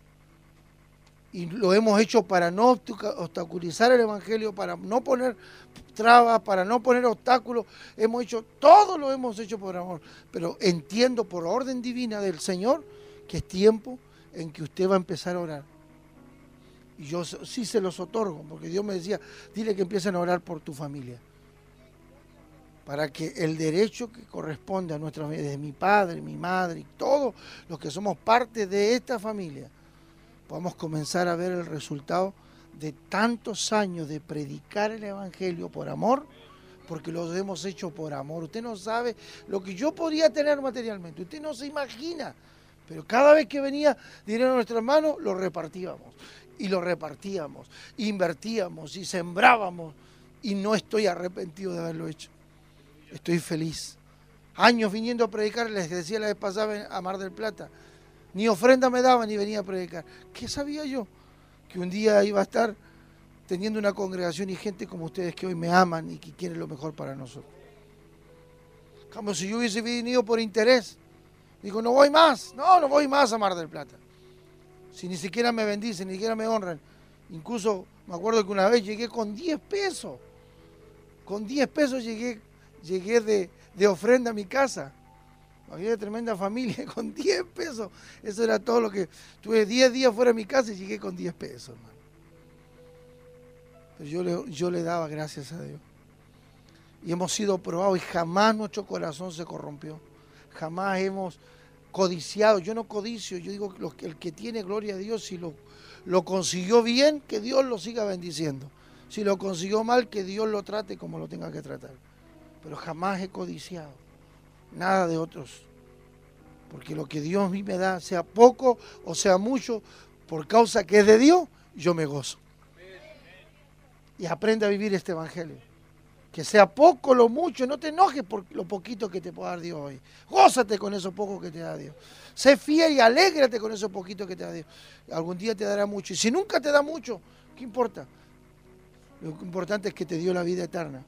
y lo hemos hecho para no obstaculizar el Evangelio, para no poner trabas, para no poner obstáculos. Hemos hecho, todo lo hemos hecho por amor. Pero entiendo por orden divina del Señor que es tiempo en que usted va a empezar a orar. Y yo sí se los otorgo, porque Dios me decía, dile que empiecen a orar por tu familia. Para que el derecho que corresponde a nuestra familia, de mi padre, mi madre y todos los que somos parte de esta familia, podamos comenzar a ver el resultado de tantos años de predicar el Evangelio por amor, porque lo hemos hecho por amor. Usted no sabe lo que yo podía tener materialmente, usted no se imagina, pero cada vez que venía dinero a nuestras manos, lo repartíamos, y lo repartíamos, invertíamos y sembrábamos, y no estoy arrepentido de haberlo hecho. Estoy feliz. Años viniendo a predicar, les decía la vez pasada a Mar del Plata, ni ofrenda me daba ni venía a predicar. ¿Qué sabía yo? Que un día iba a estar teniendo una congregación y gente como ustedes que hoy me aman y que quieren lo mejor para nosotros. Como si yo hubiese venido por interés. Digo, no voy más. No, no voy más a Mar del Plata. Si ni siquiera me bendicen, ni siquiera me honran. Incluso me acuerdo que una vez llegué con 10 pesos. Con 10 pesos llegué, llegué de, de ofrenda a mi casa. Había tremenda familia con 10 pesos. Eso era todo lo que. Tuve 10 días fuera de mi casa y llegué con 10 pesos, hermano. Pero yo le, yo le daba gracias a Dios. Y hemos sido probados y jamás nuestro corazón se corrompió. jamás hemos codiciado. Yo no codicio, yo digo que el que tiene gloria a Dios, si lo, lo consiguió bien, que Dios lo siga bendiciendo. Si lo consiguió mal, que Dios lo trate como lo tenga que tratar. Pero jamás he codiciado nada de otros. Porque lo que Dios a mí me da, sea poco o sea mucho, por causa que es de Dios, yo me gozo. Y aprende a vivir este evangelio. Que sea poco, lo mucho, no te enojes por lo poquito que te pueda dar Dios hoy. Gózate con eso poco que te da Dios. Sé fiel y alégrate con eso poquito que te da Dios. Algún día te dará mucho. Y si nunca te da mucho, ¿qué importa? Lo importante es que te dio la vida eterna.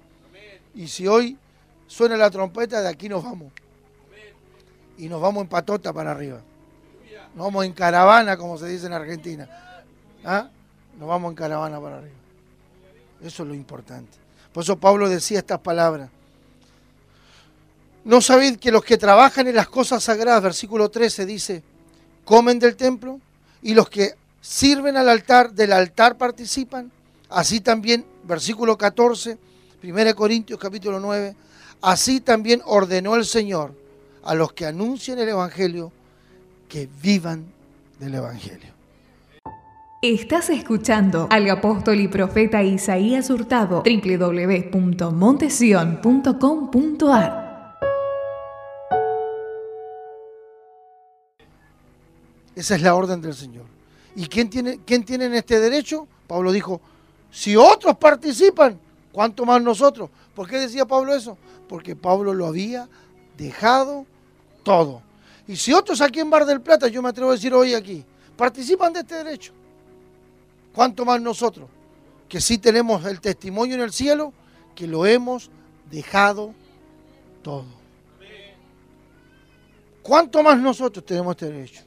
Y si hoy suena la trompeta, de aquí nos vamos. Y nos vamos en patota para arriba. Nos vamos en caravana, como se dice en Argentina. ¿Ah? Nos vamos en caravana para arriba. Eso es lo importante. Por eso Pablo decía estas palabras. ¿No sabéis que los que trabajan en las cosas sagradas, versículo 13 dice, comen del templo? Y los que sirven al altar, del altar participan. Así también, versículo 14, 1 Corintios capítulo 9, así también ordenó el Señor a los que anuncian el Evangelio que vivan del Evangelio. Estás escuchando al apóstol y profeta Isaías Hurtado, www.montesion.com.ar. Esa es la orden del Señor. ¿Y quién tiene, quién tiene este derecho? Pablo dijo, si otros participan, ¿cuánto más nosotros? ¿Por qué decía Pablo eso? Porque Pablo lo había dejado todo. Y si otros aquí en Bar del Plata, yo me atrevo a decir hoy aquí, participan de este derecho, ¿Cuánto más nosotros? Que sí tenemos el testimonio en el cielo, que lo hemos dejado todo. ¿Cuánto más nosotros tenemos este derecho?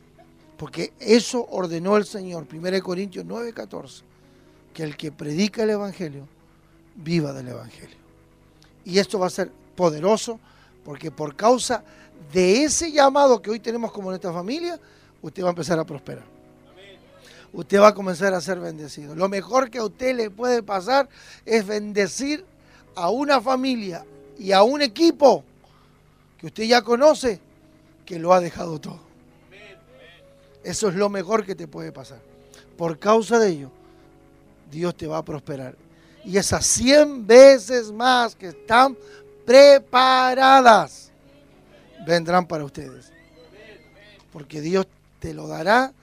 Porque eso ordenó el Señor, 1 Corintios 9:14, que el que predica el Evangelio viva del Evangelio. Y esto va a ser poderoso porque por causa de ese llamado que hoy tenemos como nuestra familia, usted va a empezar a prosperar usted va a comenzar a ser bendecido. Lo mejor que a usted le puede pasar es bendecir a una familia y a un equipo que usted ya conoce que lo ha dejado todo. Eso es lo mejor que te puede pasar. Por causa de ello, Dios te va a prosperar. Y esas 100 veces más que están preparadas vendrán para ustedes. Porque Dios te lo dará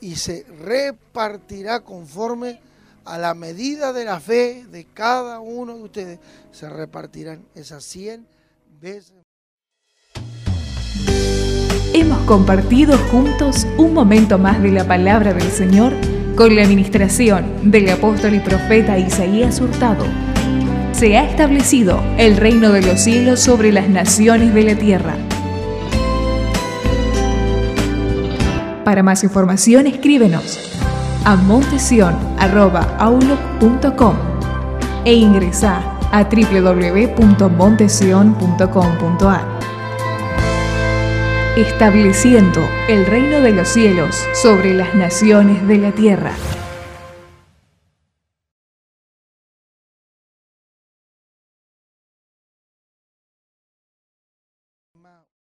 y se repartirá conforme a la medida de la fe de cada uno de ustedes. Se repartirán esas 100 veces. Hemos compartido juntos un momento más de la palabra del Señor con la administración del apóstol y profeta Isaías Hurtado. Se ha establecido el reino de los cielos sobre las naciones de la tierra. Para más información escríbenos a montesion.auloc.com e ingresa a www.montesion.com.ar Estableciendo el reino de los cielos sobre las naciones de la tierra.